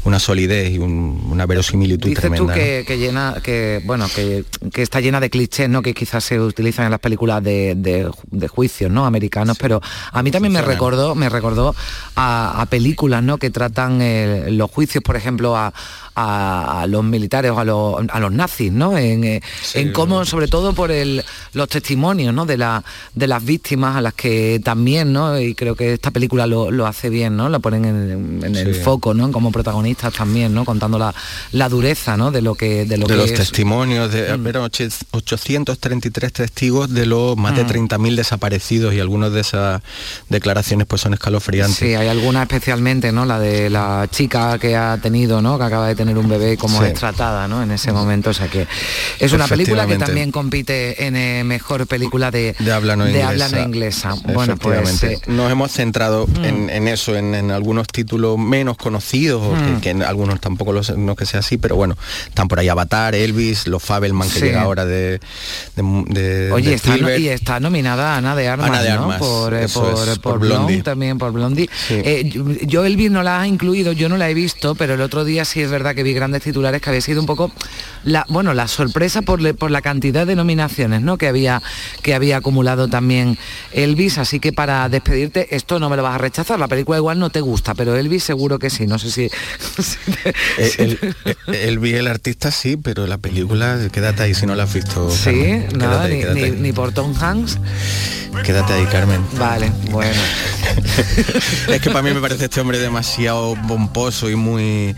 una solidez y un- una verosimilitud Dices tremenda. tú ¿no? que, llena, que bueno, que, que está llena de clichés, ¿no? Que quizás se utilizan en las películas de, de, de juicios, ¿no? Americanos, pero a mí también me recordó, me recordó a, a películas, ¿no? Que tratan eh, los juicios, por ejemplo, a, a- a los militares o a los, a los nazis, ¿no? En, eh, en cómo, sobre todo por el, los testimonios, ¿no? De, la, de las víctimas a las que también, ¿no? Y creo que esta película lo, lo hace bien, ¿no? Lo ponen en, en el Sí. foco, ¿no? Como protagonistas también, ¿no? Contando la, la dureza, ¿no? De lo que, de lo de que los es. testimonios, de, oche- 833 testigos de los más de Mm. 30.000 desaparecidos parecidos y algunas de esas declaraciones pues son escalofriantes. Sí, hay alguna especialmente, ¿no? La de la chica que ha tenido, ¿no? Que acaba de tener un bebé como Sí. es tratada, ¿no? En ese momento, o sea que es una película que también compite en eh, mejor película de, de habla no de inglesa. habla no inglesa. Bueno, pues eh, nos hemos centrado en, en eso, en, en algunos títulos menos conocidos, o Mm. que, que en algunos tampoco los, no que sea así, pero bueno, están por ahí Avatar, Elvis, los Fabelman que Sí. llega ahora de, de, de- Oye, de está, no- y está nominada Ana de Armas, Ana de ¿no? Por, eh, por, por Blondie. también por Blondie. Eh, yo- yo Elvis no la ha incluido, yo no la he visto, pero el otro día sí es verdad que vi grandes titulares que había sido un poco la, bueno, la sorpresa por, le- por la cantidad de nominaciones, ¿no? Que había, que había acumulado también Elvis. Así que para despedirte, esto no me lo vas a rechazar. La película igual no te gusta, pero Elvis seguro que sí. No sé si. Eh, el, el, Elvis, el artista sí, pero la película, quédate ahí si no la has visto. Sí, Carmen. nada, Quédate ahí, ni, quédate ni- ahí. ni por Tom Hanks. Quédate ahí, Carmen. Vale, bueno. es que para mí me parece este hombre demasiado pomposo y muy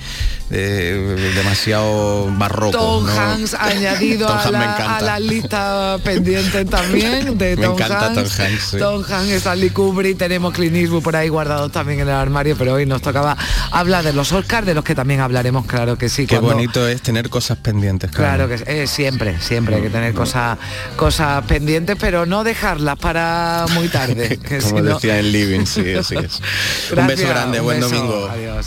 eh, demasiado barroco. Tom ¿no? Hanks añadido Tom a, me la, a la lista pendiente también de Me Tom encanta Hanks. Tom Hanks, sí. Tom Hanks, Stanley Kubrick, tenemos Clint Eastwood por ahí guardados también en el armario, pero hoy nos tocaba hablar de los Oscars, de los que también hablaremos, claro que sí. Qué cuando- bonito es tener cosas pendientes. Claro que eh, siempre, siempre hay que tener cosas cosas pendientes, pero no dejarlas para muy tarde. que Como si no- decía en Living, sí, así es. un beso grande, un buen beso, domingo. Adiós.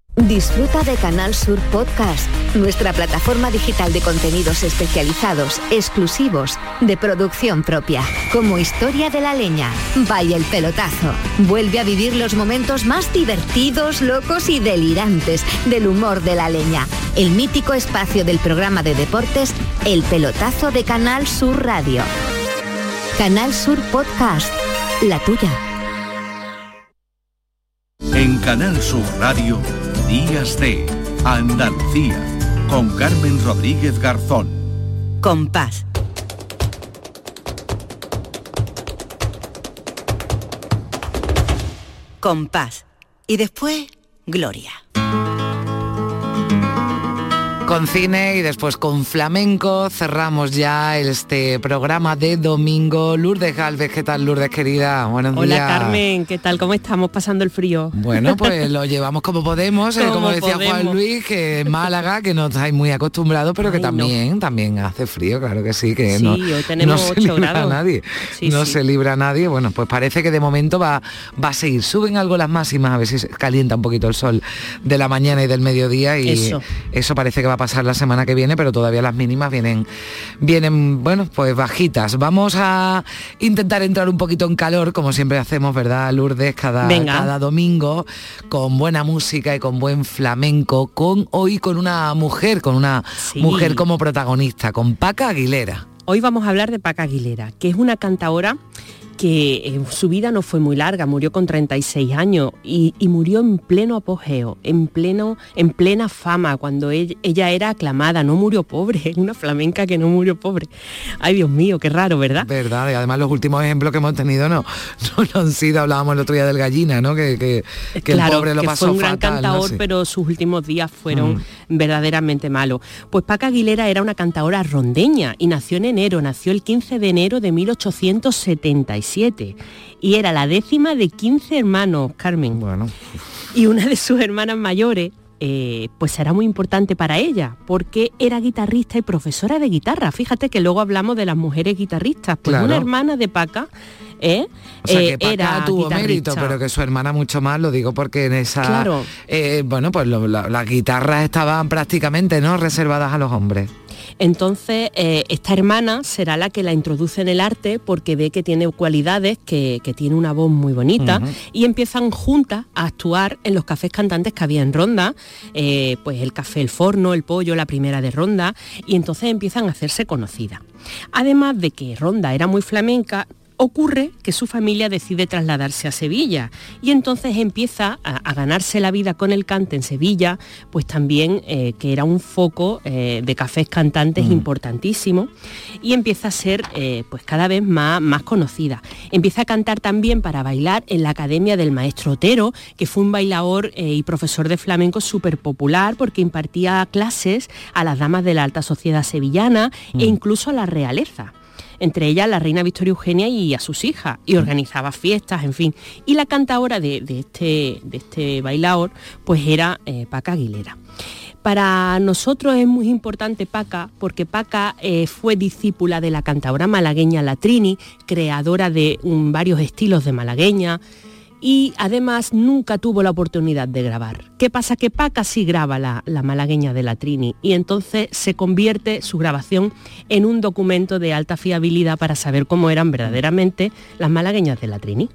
Disfruta de Canal Sur Podcast, nuestra plataforma digital de contenidos especializados, exclusivos, de producción propia, como Historia de la Leña, Vaya el Pelotazo. Vuelve a vivir los momentos más divertidos, locos y delirantes del humor de la leña. El mítico espacio del programa de deportes El Pelotazo de Canal Sur Radio. Canal Sur Podcast, la tuya. En Canal Sur Radio, Días de Andalucía, con Carmen Rodríguez Garzón. Compás. Compás. Y después, Gloria. Con cine y después con flamenco cerramos ya este programa de domingo. Lourdes Galvez, ¿qué tal Lourdes querida? Buenos Hola días. Carmen, ¿qué tal? ¿Cómo estamos pasando el frío? Bueno, pues lo llevamos como podemos, eh, como, decía Juan. Luis, que Málaga, que no estáis muy acostumbrados, pero que no. también, también hace frío, claro que sí, que Sí, no, hoy tenemos no se libra a nadie. Sí, no sí. se libra a nadie. Bueno, pues parece que de momento va, va a seguir. Suben algo las máximas, a ver si se calienta un poquito el sol de la mañana y del mediodía y Eso. eso parece que va a pasar la semana que viene, pero todavía las mínimas vienen, vienen, bueno, pues bajitas. Vamos a intentar entrar un poquito en calor, como siempre hacemos, ¿verdad, Lourdes? Cada, Venga. cada domingo, con buena música y con buen flamenco, con hoy con una mujer, con una mujer como protagonista, con Paca Aguilera. Hoy vamos a hablar de Paca Aguilera, que es una cantaora que en su vida no fue muy larga, murió con 36 años y, y murió en pleno apogeo, en, pleno, en plena fama, cuando ella, ella era aclamada, no murió pobre, una flamenca que no murió pobre. Ay Dios mío, qué raro, ¿verdad? Verdad, y además los últimos ejemplos que hemos tenido no, no, no han sido, hablábamos el otro día del gallina, ¿no? Que, que, que claro, el pobre lo que pasó fue un gran fatal, ¿no? cantador, Sí. pero sus últimos días fueron Mm. verdaderamente malos. Pues Paca Aguilera era una cantadora rondeña y nació en enero, nació el 15 de enero de 1877 y era la décima de 15 hermanos, Carmen. Bueno. Y una de sus hermanas mayores eh, pues era muy importante para ella, porque era guitarrista y profesora de guitarra. Fíjate que luego hablamos de las mujeres guitarristas. Pues Claro. una hermana de Paca ¿eh? O sea, Eh, que Paca era tuvo mérito, pero que su hermana mucho más, lo digo porque en esa... Claro. bueno, pues lo- la- las guitarras estaban prácticamente, ¿no?, reservadas a los hombres. Entonces, eh, esta hermana será la que la introduce en el arte porque ve que tiene cualidades, que, tiene una voz muy bonita y empiezan juntas a actuar en los cafés cantantes que había en Ronda, eh, pues el café El Forno, el Pollo, la primera de Ronda, y entonces empiezan a hacerse conocidas. Además de que Ronda era muy flamenca, ocurre que su familia decide trasladarse a Sevilla y entonces empieza a, ganarse la vida con el cante en Sevilla, pues también eh, que era un foco eh, de cafés cantantes mm. importantísimo y empieza a ser eh, pues cada vez más, más conocida. Empieza a cantar también para bailar en la Academia del Maestro Otero, que fue un bailador y profesor de flamenco súper popular porque impartía clases a las damas de la alta sociedad sevillana e mm. incluso a la realeza entre ellas la reina Victoria Eugenia y a sus hijas, y organizaba fiestas, en fin. Y la cantadora de, este, de este bailador, pues era eh, Paca Aguilera. Para nosotros es muy importante Paca, porque Paca eh, fue discípula de la cantadora malagueña Latrini, creadora de varios estilos de malagueña, y además nunca tuvo la oportunidad de grabar. ¿Qué pasa? Que Paca sí graba la, malagueña de la Trini y entonces se convierte su grabación en un documento de alta fiabilidad para saber cómo eran verdaderamente las malagueñas de la Trini.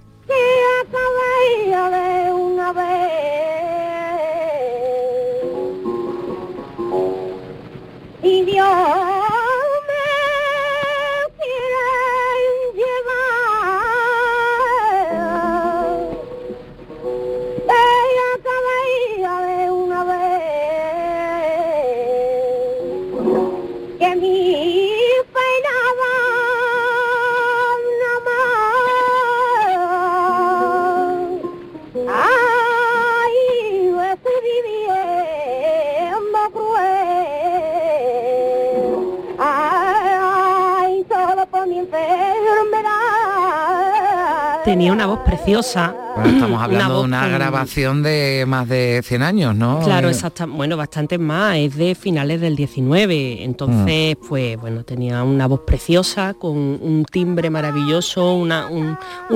Tenía una voz preciosa. Estamos hablando de una grabación de más de 100 años, ¿no? Claro, exacto. Bueno, bastante más. Es de finales del 19. Entonces, mm. pues bueno, tenía una voz preciosa, con un timbre maravilloso, un,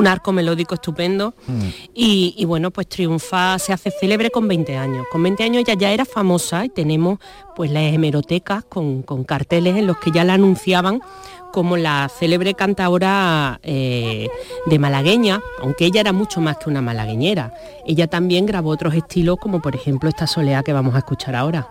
arco melódico estupendo. Mm. Y, bueno, pues triunfa, se hace célebre con 20 años. Con 20 años ya, ya era famosa y tenemos pues las hemerotecas con, con carteles en los que ya la anunciaban como la célebre cantadora eh, de malagueña, aunque ella era mucho más que una malagueñera. Ella también grabó otros estilos, como por ejemplo esta soleá que vamos a escuchar ahora.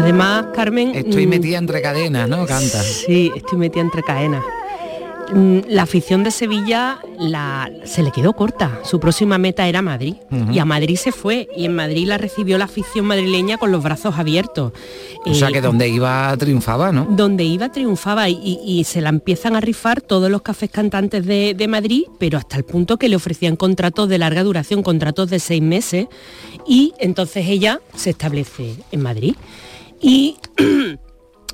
Además, Carmen... Estoy mm, metida entre cadenas, ¿no? Canta. Sí, estoy metida entre cadenas. Mm, la afición de Sevilla la, se le quedó corta. Su próxima meta era Madrid. Y a Madrid se fue. Y en Madrid la recibió la afición madrileña con los brazos abiertos. O sea que eh, donde iba triunfaba, ¿no? Donde iba triunfaba y, se la empiezan a rifar todos los cafés cantantes de, de, Madrid, pero hasta el punto que le ofrecían contratos de larga duración, contratos de seis meses. Y entonces ella se establece en Madrid. Y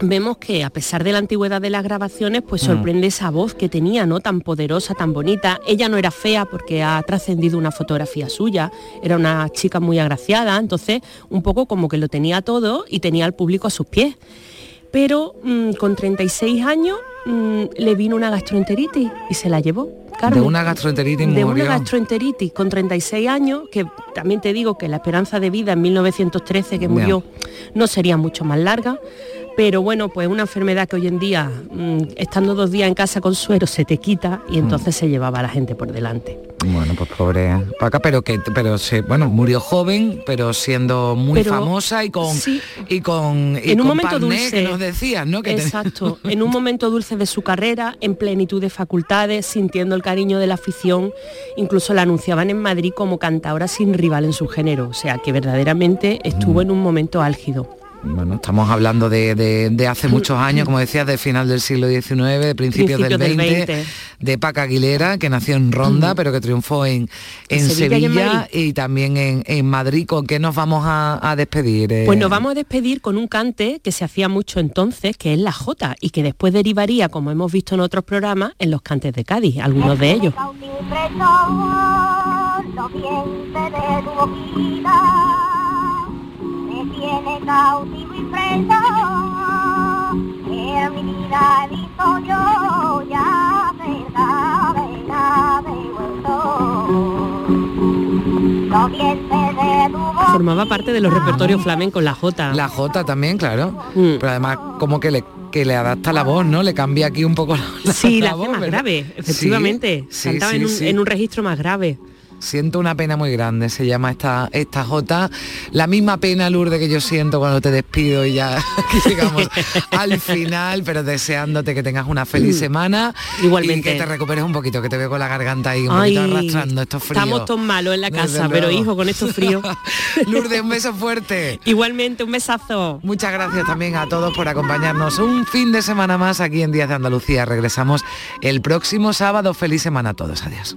vemos que a pesar de la antigüedad de las grabaciones, pues mm. sorprende esa voz que tenía, ¿no? Tan poderosa, tan bonita. Ella no era fea porque ha trascendido una fotografía suya, era una chica muy agraciada, entonces un poco como que lo tenía todo y tenía al público a sus pies. Pero mm, con 36 años mm, le vino una gastroenteritis y se la llevó. De una gastroenteritis De una gastroenteritis con 36 años, que también te digo que la esperanza de vida en 1913 que murió no sería mucho más larga pero bueno, pues una enfermedad que hoy en día, mm, estando dos días en casa con suero, se te quita y entonces mm. se llevaba a la gente por delante. Bueno, pues pobre Paca, pero que pero se, bueno, murió joven, pero siendo muy famosa y con y con en un momento dulce que nos decías, ¿no? exacto, en un momento dulce de su carrera, en plenitud de facultades, sintiendo el cariño de la afición, incluso la anunciaban en Madrid como cantadora sin rival en su género, o sea que verdaderamente estuvo mm. en un momento álgido bueno, estamos hablando de, hace muchos años, como decías, de final del siglo XIX, de principios, del, 20, de Paca Aguilera, que nació en Ronda, pero que triunfó en, en, Sevilla, y, también en, Madrid. ¿Con qué nos vamos a, despedir? Eh? Pues nos vamos a despedir con un cante que se hacía mucho entonces, que es la Jota, y que después derivaría, como hemos visto en otros programas, en los cantes de Cádiz, algunos de ellos. Tiene cautivo y preso. En mi yo ya cerca de la tu boquita Formaba parte de los repertorios flamencos, la Jota. La Jota también, claro. Mm. Pero además como que le, que le adapta la voz, ¿no? Le cambia aquí un poco la, Sí, la, voz, hace más ¿verdad? grave, efectivamente. Sí, Cantaba sí, en, un, sí. en un registro más grave. Siento una pena muy grande, se llama esta, esta Jota. La misma pena, Lourdes, que yo siento cuando te despido y ya llegamos al final, pero deseándote que tengas una feliz Mm. semana. Igualmente. Y que te recuperes un poquito, que te veo con la garganta ahí un Ay, poquito arrastrando estos fríos. Estamos todos malos en la casa, pero hijo, con estos fríos. Lourdes, un beso fuerte. Igualmente, un besazo. Muchas gracias también a todos por acompañarnos un fin de semana más aquí en Días de Andalucía. Regresamos el próximo sábado. Feliz semana a todos. Adiós.